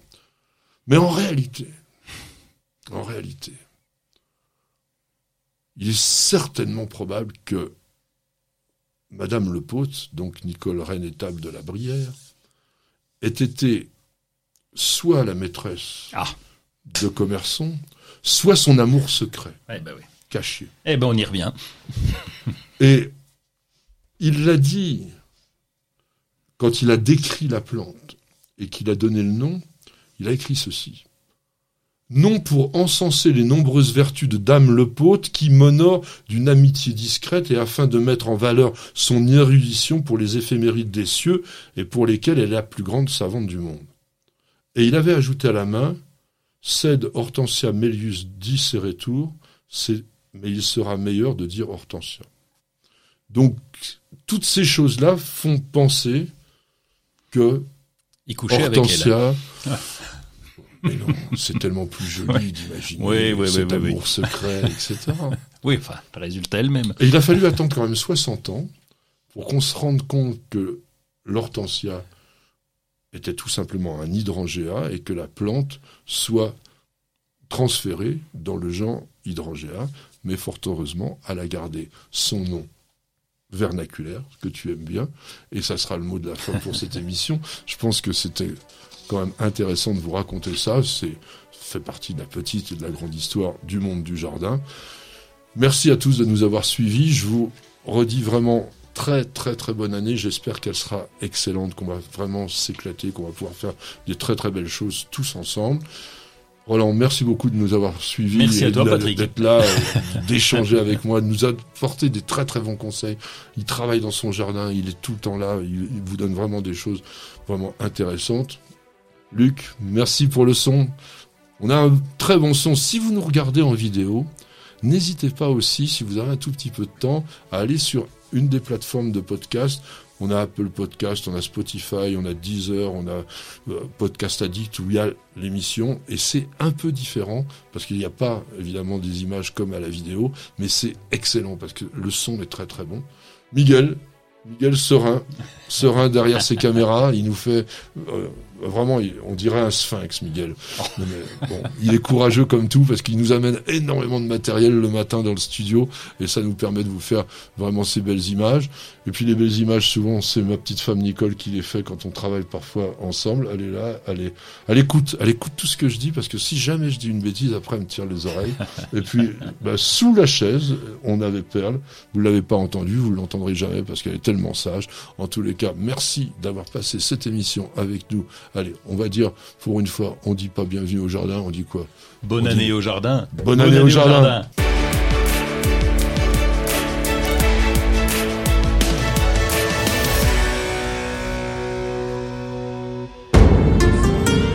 Mais en réalité, en réalité, il est certainement probable que Madame le Pote, donc Nicole Reine-Étape de la Brière, ait été soit la maîtresse Ah. De Commerçon, soit son amour secret, Eh ben oui. caché. Eh ben on y revient. Et il l'a dit quand il a décrit la plante et qu'il a donné le nom, il a écrit ceci. Non pour encenser les nombreuses vertus de Dame Lepaute qui m'honore d'une amitié discrète et afin de mettre en valeur son érudition pour les éphémérides des cieux et pour lesquelles elle est la plus grande savante du monde. Et il avait ajouté à la main, Cède Hortensia Melius dit ses retours, mais il sera meilleur de dire Hortensia. Donc, toutes ces choses-là font penser que Il couchait avec elle. Hortensia. Mais non, c'est tellement plus joli d'imaginer Oui, oui, cet oui, amour secret, etc. Oui, enfin, le résultat elle-même. Et il a fallu attendre quand même 60 ans pour qu'on se rende compte que l'hortensia était tout simplement un hydrangea et que la plante soit transférée dans le genre hydrangea, mais fort heureusement, elle a gardé son nom vernaculaire, que tu aimes bien, et ça sera le mot de la fin pour cette émission. Je pense que c'était quand même intéressant de vous raconter ça, c'est fait partie de la petite et de la grande histoire du monde du jardin. Merci à tous de nous avoir suivis. Je vous redis vraiment très très très bonne année. J'espère qu'elle sera excellente, qu'on va vraiment s'éclater, qu'on va pouvoir faire des très très belles choses tous ensemble. Roland, merci beaucoup de nous avoir suivis. Merci à toi, de- Patrick. D'être là, euh, d'échanger avec moi, de nous apporter des très très bons conseils. Il travaille dans son jardin, il est tout le temps là, il, il vous donne vraiment des choses vraiment intéressantes. Luc, merci pour le son. On a un très bon son. Si vous nous regardez en vidéo, n'hésitez pas aussi, si vous avez un tout petit peu de temps, à aller sur une des plateformes de podcast. On a Apple Podcast, on a Spotify, on a Deezer, on a euh, Podcast Addict où il y a l'émission et c'est un peu différent parce qu'il n'y a pas évidemment des images comme à la vidéo, mais c'est excellent parce que le son est très très bon. Miguel, Miguel serein, serein derrière ses caméras, il nous fait euh, vraiment, on dirait un sphinx, Miguel. Il est courageux comme tout parce qu'il nous amène énormément de matériel le matin dans le studio et ça nous permet de vous faire vraiment ces belles images. Et puis les belles images, souvent, c'est ma petite femme Nicole qui les fait quand on travaille parfois ensemble. Elle est là, elle, est, elle écoute, elle écoute tout ce que je dis parce que si jamais je dis une bêtise, après elle me tire les oreilles. Et puis, bah, sous la chaise, on avait Perle. Vous l'avez pas entendu, vous l'entendrez jamais parce qu'elle est tellement sage. En tous les cas, merci d'avoir passé cette émission avec nous. Allez, on va dire, pour une fois, on dit pas bienvenue au jardin, on dit quoi? Bonne On année dit- au jardin. Bonne année au jardin.